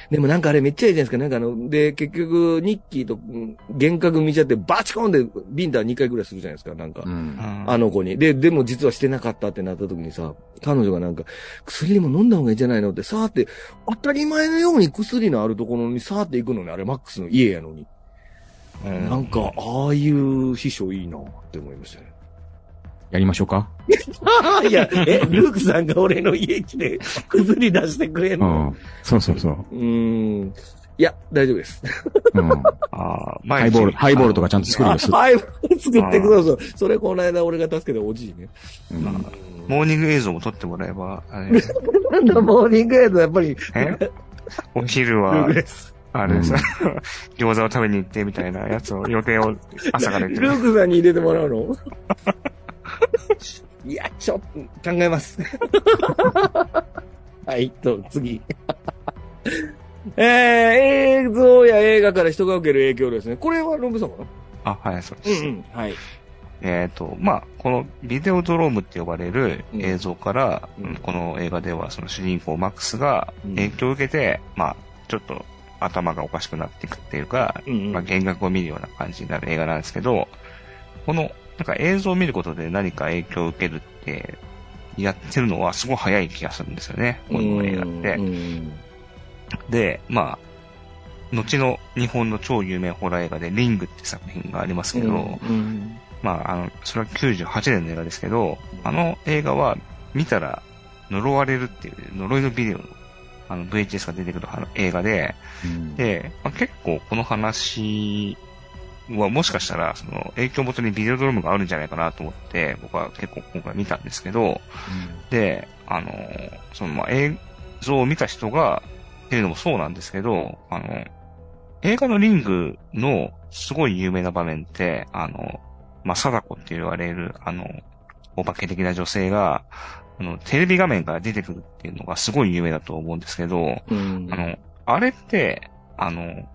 でもなんかあれめっちゃいいじゃないですか。なんかあの、で、結局、ニッキーとうん幻覚見ちゃって、バチコンでビンタ2回ぐらいするじゃないですか。なんか。うん。あの子に。で、でも実はしてなかったってなった時にさ、彼女がなんか、薬でも飲んだ方がいいんじゃないのって、さーって、当たり前のように薬のあるところにさーって行くのに、あれマックスの家やのに。うんなんか、ああいう師匠いいなって思いましたね。やりましょうか？いや、え、ルークさんが俺の家来て、薬出してくれんうの？ん。そうそうそう。うーん。いや、大丈夫です。うん。ああ、ハイボール、ハイボールとかちゃんと作るんです。はい、作ってください。それこの間俺が助けたおじいね。うんモーニング映像も撮ってもらえば、あれなんだ、モーニングエイドやっぱり、え？お昼ルはーク、です。あれさ、餃子を食べに行ってみたいなやつを予定を朝から言ってる。ルークさんに入れてもらうの？いや、ちょっと、考えます。はい、と、次。えー、映像や映画から人が受ける影響ですね。これはロングさんかあ、はい、そうなです。ん。はい。えっ、と、まあ、このビデオドロームって呼ばれるうん映像から、うんうんこの映画ではその主人公マックスがうん影響を受けて、まあ、ちょっと頭がおかしくなっていくっていうか、うんうんまあ、幻覚を見るような感じになる映画なんですけど、この、なんか映像を見ることで何か影響を受けるって、やってるのはすごい早い気がするんですよね、この映画って。うん。で、まあ、後の日本の超有名ホラー映画でリングって作品がありますけど、うんまあ、あの、それは98年の映画ですけど、あの映画は見たら呪われるっていう呪いのビデオのあの VHS が出てくる映画で、うん。で、まあ、結構この話はもしかしたらその影響元にビデオドロームがあるんじゃないかなと思って僕は結構今回見たんですけど、で、あの、そのまあ映像を見た人がっていうのもそうなんですけど、あの、映画のリングのすごい有名な場面って、あの、まあ、貞子って言われる、あの、お化け的な女性が、あの、テレビ画面から出てくるっていうのがすごい有名だと思うんですけど、うん。あの、あれって、あの、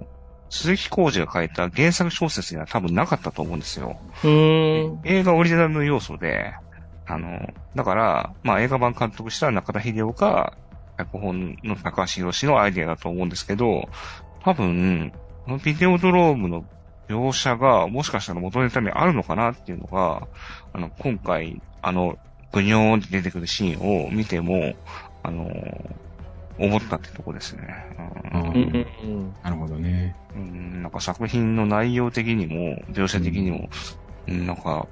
鈴木浩二が書いた原作小説には多分なかったと思うんですよ。うん。映画オリジナルの要素で、あの、だから、まあ映画版監督した中田秀夫か、脚本の高橋宏のアイデアだと思うんですけど、多分、このビデオドロームの描写がもしかしたら元ネタにあるのかなっていうのが、あの、今回、あの、ぐにょーんって出てくるシーンを見ても、あの、思ったってとこですね。うんうんうんなるほどね。うん、なんか作品の内容的にも、描写的にも、うん、なんか、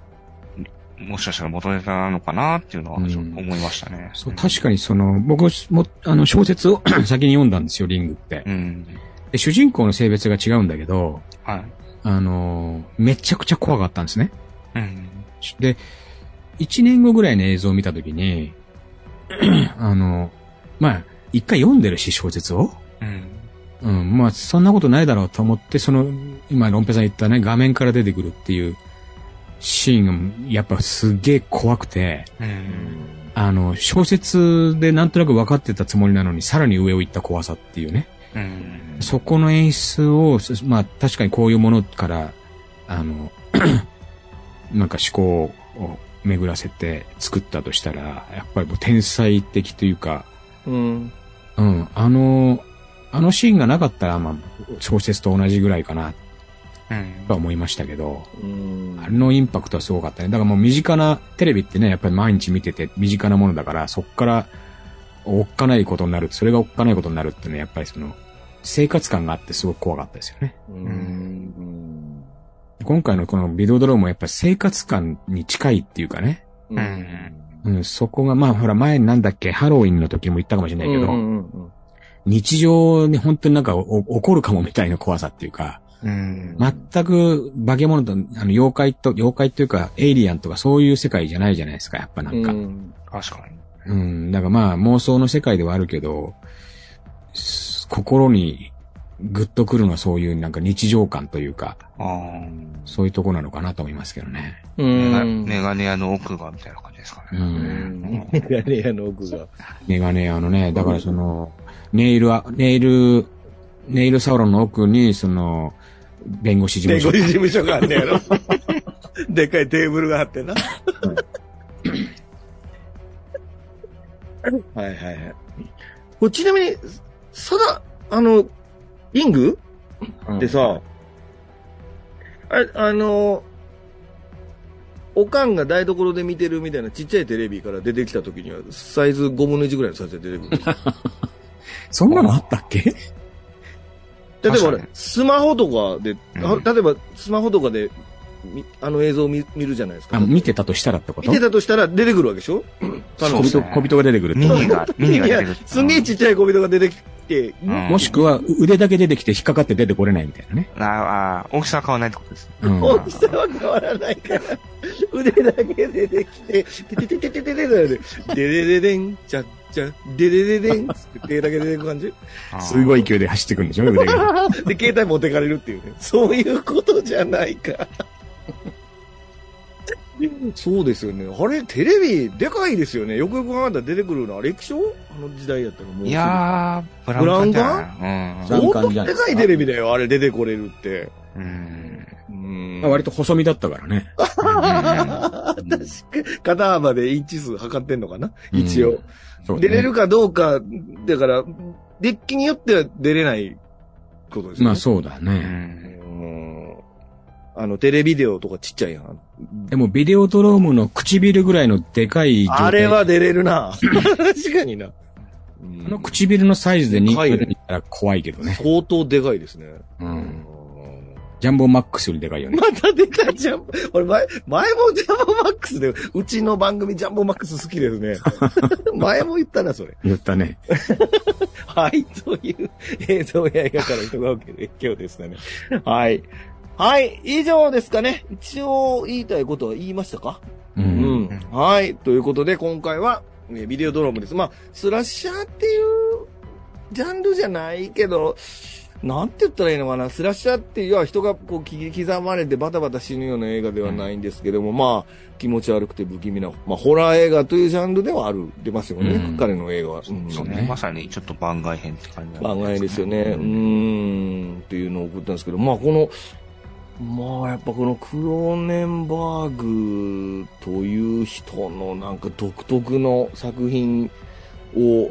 もしかしたら元ネタなのかなっていうのは思いましたね。そう、確かにその、僕も、あの、小説を 先に読んだんですよ、リングってう。ん。で、主人公の性別が違うんだけど、はい。あの、めちゃくちゃ怖かったんですね。うん。で、1年後ぐらいの映像を見たときに、あの、まあ、一回読んでるし、小説を。うん。うん、まあ、そんなことないだろうと思って、その、今、ロンペさん言ったね、画面から出てくるっていうシーンが、やっぱすげえ怖くて、うん。あの、小説でなんとなく分かってたつもりなのに、さらに上を行った怖さっていうね。うん。そこの演出を、すまあ、確かにこういうものから、あの、なんか思考を巡らせて作ったとしたら、やっぱりもう天才的というか、うん。うん、あの、あのシーンがなかったら、まあ、小説と同じぐらいかな、うん。とは思いましたけど、うんあれのインパクトはすごかったね。だからもう身近な、テレビってね、やっぱり毎日見てて身近なものだから、そっから、おっかないことになる、それがおっかないことになるってね、やっぱりその、生活感があってすごく怖かったですよね。うん。今回のこのビデオドロームもやっぱり生活感に近いっていうかね。うん。うん、そこがまあほら前なんだっけ、ハロウィンの時も言ったかもしれないけど、うん日常に本当になんかお起こるかもみたいな怖さっていうか、うん。全く化け物と、あの、妖怪と、妖怪っていうか、エイリアンとかそういう世界じゃないじゃないですか、やっぱなんか。うん確かに。うん、だからまあ妄想の世界ではあるけど、す心にグッとくるのはそういうなんか日常感というか。そういうとこなのかなと思いますけどね。うメガネ屋の奥がみたいな感じですかうね。ん。メガネ屋の奥が。メガネ、あのね、だからその、ネイルは、ネイル、ネイルサロンの奥に、その、弁護士事務所弁護士。事務所があんねやろ。でっかいテーブルがあってな。はいはいはい。ちなみに、さだ、あの、リング？うん。ってさ、ああの、おかんが台所で見てるみたいなちっちゃいテレビから出てきた時には、サイズ5分の1ぐらいのサイズで出てくる。そんなのあったっけ？例えば俺スマホとかで、あうん。例えばスマホとかで、みあの映像を見見るじゃないですか。あ、見てたとしたらってこと？見てたとしたら出てくるわけでしょ？うですね。小人、小人が出てくるミニ が、ミニがいや出てくる。、すんげえちっちゃい小人が出てきて、うんもしくは腕だけ出てきて引っかかって出てこれないみたいなね。ああ、大きさは変わらないってことです。うん。大きさは変わらないから、腕だけ出てきて、ててててててててで、ででででん、ちゃっちゃ、ででででん、つって手だけ出てく感じ。すごい勢いで走ってくるんでしょ腕が。で、携帯持ってかれるっていうね。そういうことじゃないか。そうですよね。あれ、テレビ、でかいですよね。よくよく考えたら出てくるの。あれ液晶？あの時代やったらもう。いやー、ブラウン管じゃないブラウン相当でかいテレビだよ。あれ出てこれるって。うん。うん。割と細身だったからね。確か肩幅でインチ数測ってんのかな？一応。出れるかどうか、だから、デッキによっては出れないことですね。まあそうだうね。あの、テレビデオとかちっちゃいやん。でもビデオドロームの唇ぐらいのでかいあれは出れるな。確かにな。うんあの唇のサイズで人気が出たら怖いけどね。相当でかいですね。うん。ジャンボマックスよりでかいよね。また出たジャンボ。俺前、前もジャンボマックスで、うちの番組ジャンボマックス好きですね。前も言ったな、それ。言ったね。はい、という映像や映画から人が受ける影響ですね。はい。はい、以上ですかね。一応言いたいことは言いましたか？う。うんん。はい。ということで、今回は、えービデオドロームです。まあ、スラッシャーっていうジャンルじゃないけど、なんて言ったらいいのかな？スラッシャーっていうのは人がこう切り刻まれてバタバタ死ぬような映画ではないんですけども、まあ、気持ち悪くて不気味な、まあ、ホラー映画というジャンルではある、出ますよね。うん彼の映画は。うんそうね。まさにちょっと番外編って感じ番外ですよね。うーん、っていうのを送ったんですけど、まあこの、まあやっぱこのクローネンバーグという人のなんか独特の作品を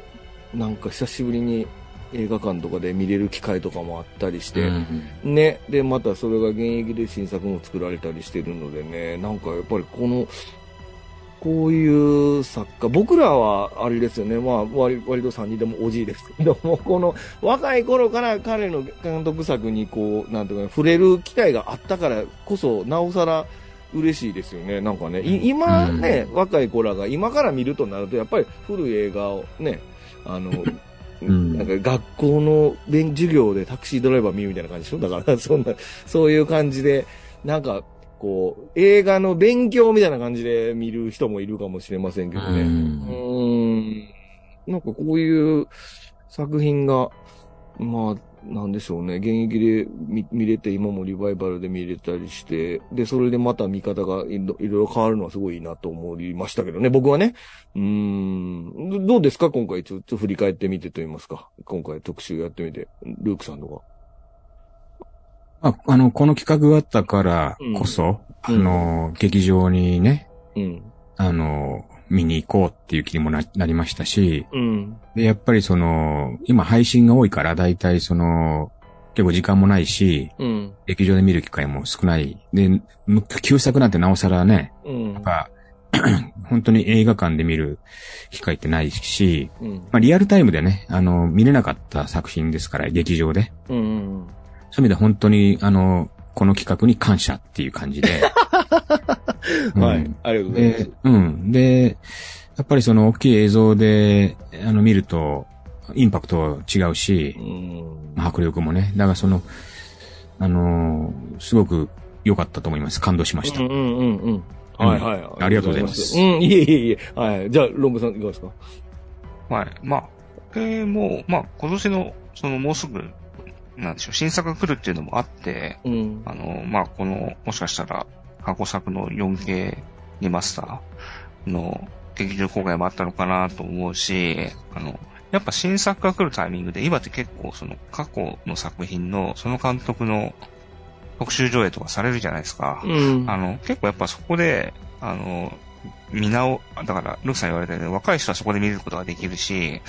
なんか久しぶりに映画館とかで見れる機会とかもあったりして、うんね。で、またそれが現役で新作も作られたりしてるのでね、なんかやっぱりこの、こういう作家、僕らはあれですよね、まあ割割と3人でもおじいですけども、この若い頃から彼の監督作にこう、なんていうかな、触れる機会があったからこそ、なおさら嬉しいですよね。なんかね、い今ね、若い子らが今から見るとなると、やっぱり古い映画をね、あの、ん。なんか学校の勉授業でタクシードライバー見るみたいな感じでしょ？だから、そんな、そういう感じで、なんか、こう、映画の勉強みたいな感じで見る人もいるかもしれませんけどね。うーん。なんかこういう作品が、まあ、なんでしょうね。現役で見見れて、今もリバイバルで見れたりして、で、それでまた見方がいろいろ変わるのはすごいいいなと思いましたけどね、僕はね。うーん。どどうですか今回ちょっと振り返ってみてと言いますか。今回特集やってみて、ルークさんとか。まあ、あの、この企画があったからこそ、うんあの、劇場にね、うん。あの、見に行こうっていう気にもななりましたし、うん。で、やっぱりその、今配信が多いから、だいたいその、結構時間もないし、うん。劇場で見る機会も少ない。で、む旧作なんてなおさらね、うんやっ。ぱ、本当に映画館で見る機会ってないし、うん。まあリアルタイムでね、あの、見れなかった作品ですから、劇場で。うん。そういう意味で本当に、あの、この企画に感謝っていう感じで。うんはい。ありがとうございますで。、うん。で、やっぱりその大きい映像で、あの、見ると、インパクト違うしう、ん。まあ迫力もね。だからその、あのーすごく良かったと思います。感動しました。うんうんうんうん。はいはい。ありがとうございますうん、いえいえいえ。はい。じゃあ、ロングさんいかがですかはい。まあ、えー、もう、まあ、今年の、その、もうすぐ、なんでしょう、新作が来るっていうのもあって、うん。あの、まあ、この、もしかしたら、過去作の 4K リマスターの劇場公開もあったのかなと思うし、あの、やっぱ新作が来るタイミングで、今って結構その過去の作品の、その監督の特集上映とかされるじゃないですか。うん。あの、結構やっぱそこで、あの、見直、だから、ルクさん言われたように、若い人はそこで見ることができるし、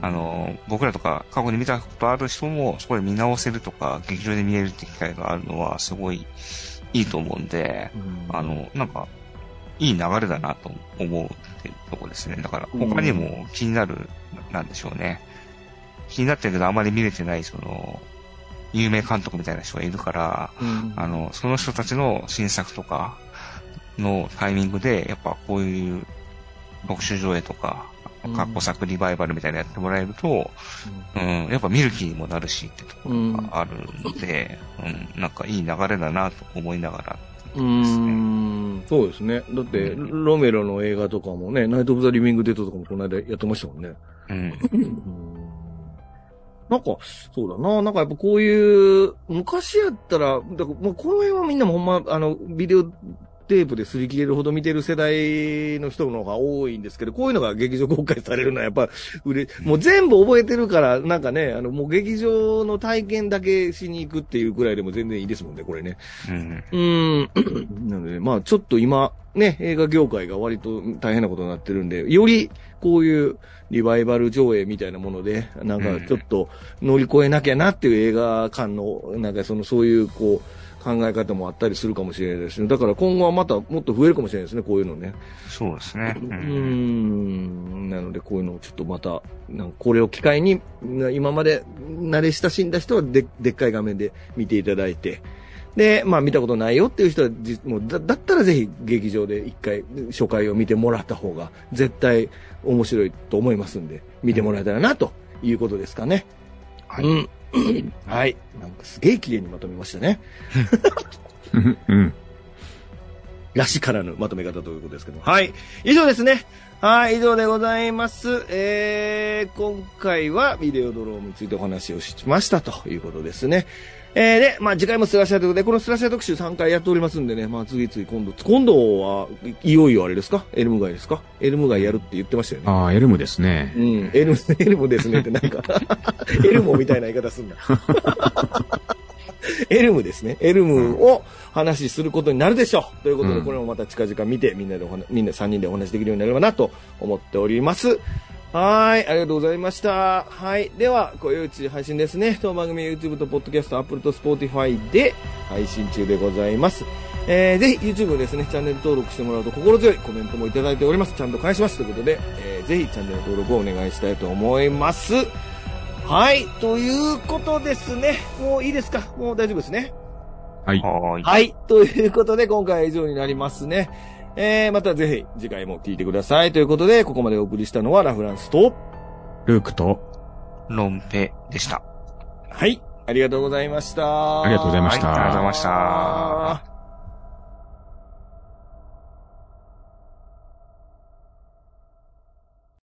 あの、僕らとか過去に見たことある人もそこで見直せるとか、劇場で見れるって機会があるのはすごいいいと思うんで、うんあの、なんか、いい流れだなと思うっていうとこですね。だから、他にも気になる、なんでしょうね。気になってるけどあまり見れてない、その、有名監督みたいな人がいるから、うんあの、その人たちの新作とかのタイミングで、やっぱこういう特殊上映とか、うん過去作リバイバルみたいなのやってもらえると、うん、やっぱ見る気にもなるしってところがあるので、うん、なんかいい流れだなと思いながら。うーん、そうですね。だって、うんロメロの映画とかもね、ナイト・オブ・ザ・リビング・デッドとかもこの間やってましたもんね。うん。なんか、そうだな。なんかやっぱこういう、昔やったら、だからもうこの辺はみんなもほんま、あの、ビデオテープで擦り切れるほど見てる世代の人の方が多いんですけど、こういうのが劇場公開されるのはやっぱ、うれ、もう全部覚えてるから、なんかね、あの、もう劇場の体験だけしに行くっていうくらいでも全然いいですもんね、これね。うん。うーん。なので、まあちょっと今、ね、映画業界が割と大変なことになってるんで、よりこういうリバイバル上映みたいなもので、なんかちょっと乗り越えなきゃなっていう映画館の、なんかそのそういうこう、考え方もあったりするかもしれないですね。だから今後はまたもっと増えるかもしれないですね、こういうのね。そうですね。うーん。なので、こういうのをちょっとまた、なんかこれを機会に、な今まで慣れ親しんだ人はででっかい画面で見ていただいて、で、まあ見たことないよっていう人はじ、もうだだったらぜひ劇場で一回初回を見てもらった方が絶対面白いと思いますんで、見てもらえたらなということですかね。はいうん。はい。なんかすげえ綺麗にまとめましたね。うん。らしからぬまとめ方ということですけども。はい。以上ですね。はい、以上でございます。えー、今回はビデオドロームについてお話をしましたということですね。えー、で、まあ次回もスラッシャーということで、このスラッシャー特集3回やっておりますんでね、まあ次々今度、今度はいいよいよあれですか？エルム街ですか？エルム街やるって言ってましたよね。ああ、エルムですねう。ん、エルム、エルムですねってなんか、エルモみたいな言い方すんだ。エルムですね。エルムを話しすることになるでしょう。ということで、うんこれもまた近々見て、みんなでお話、みんな3人でお話できるようになればなと思っております。はい、ありがとうございました。はい、では、こういううち配信ですね。当番組 YouTube と Podcast、Apple と Spotify で配信中でございます。えー、ぜひ YouTube をですね、チャンネル登録してもらうと心強いコメントもいただいております。ちゃんと返します。ということで、えー、ぜひチャンネル登録をお願いしたいと思います。はい、ということですね。もういいですか？もう大丈夫ですね？はい。はい。ということで、今回は以上になりますね。えー、またぜひ次回も聞いてください。ということで、ここまでお送りしたのはラフランスと、ルークと、ロンペでした。はい。ありがとうございました。ありがとうございましたはいありがとうございました。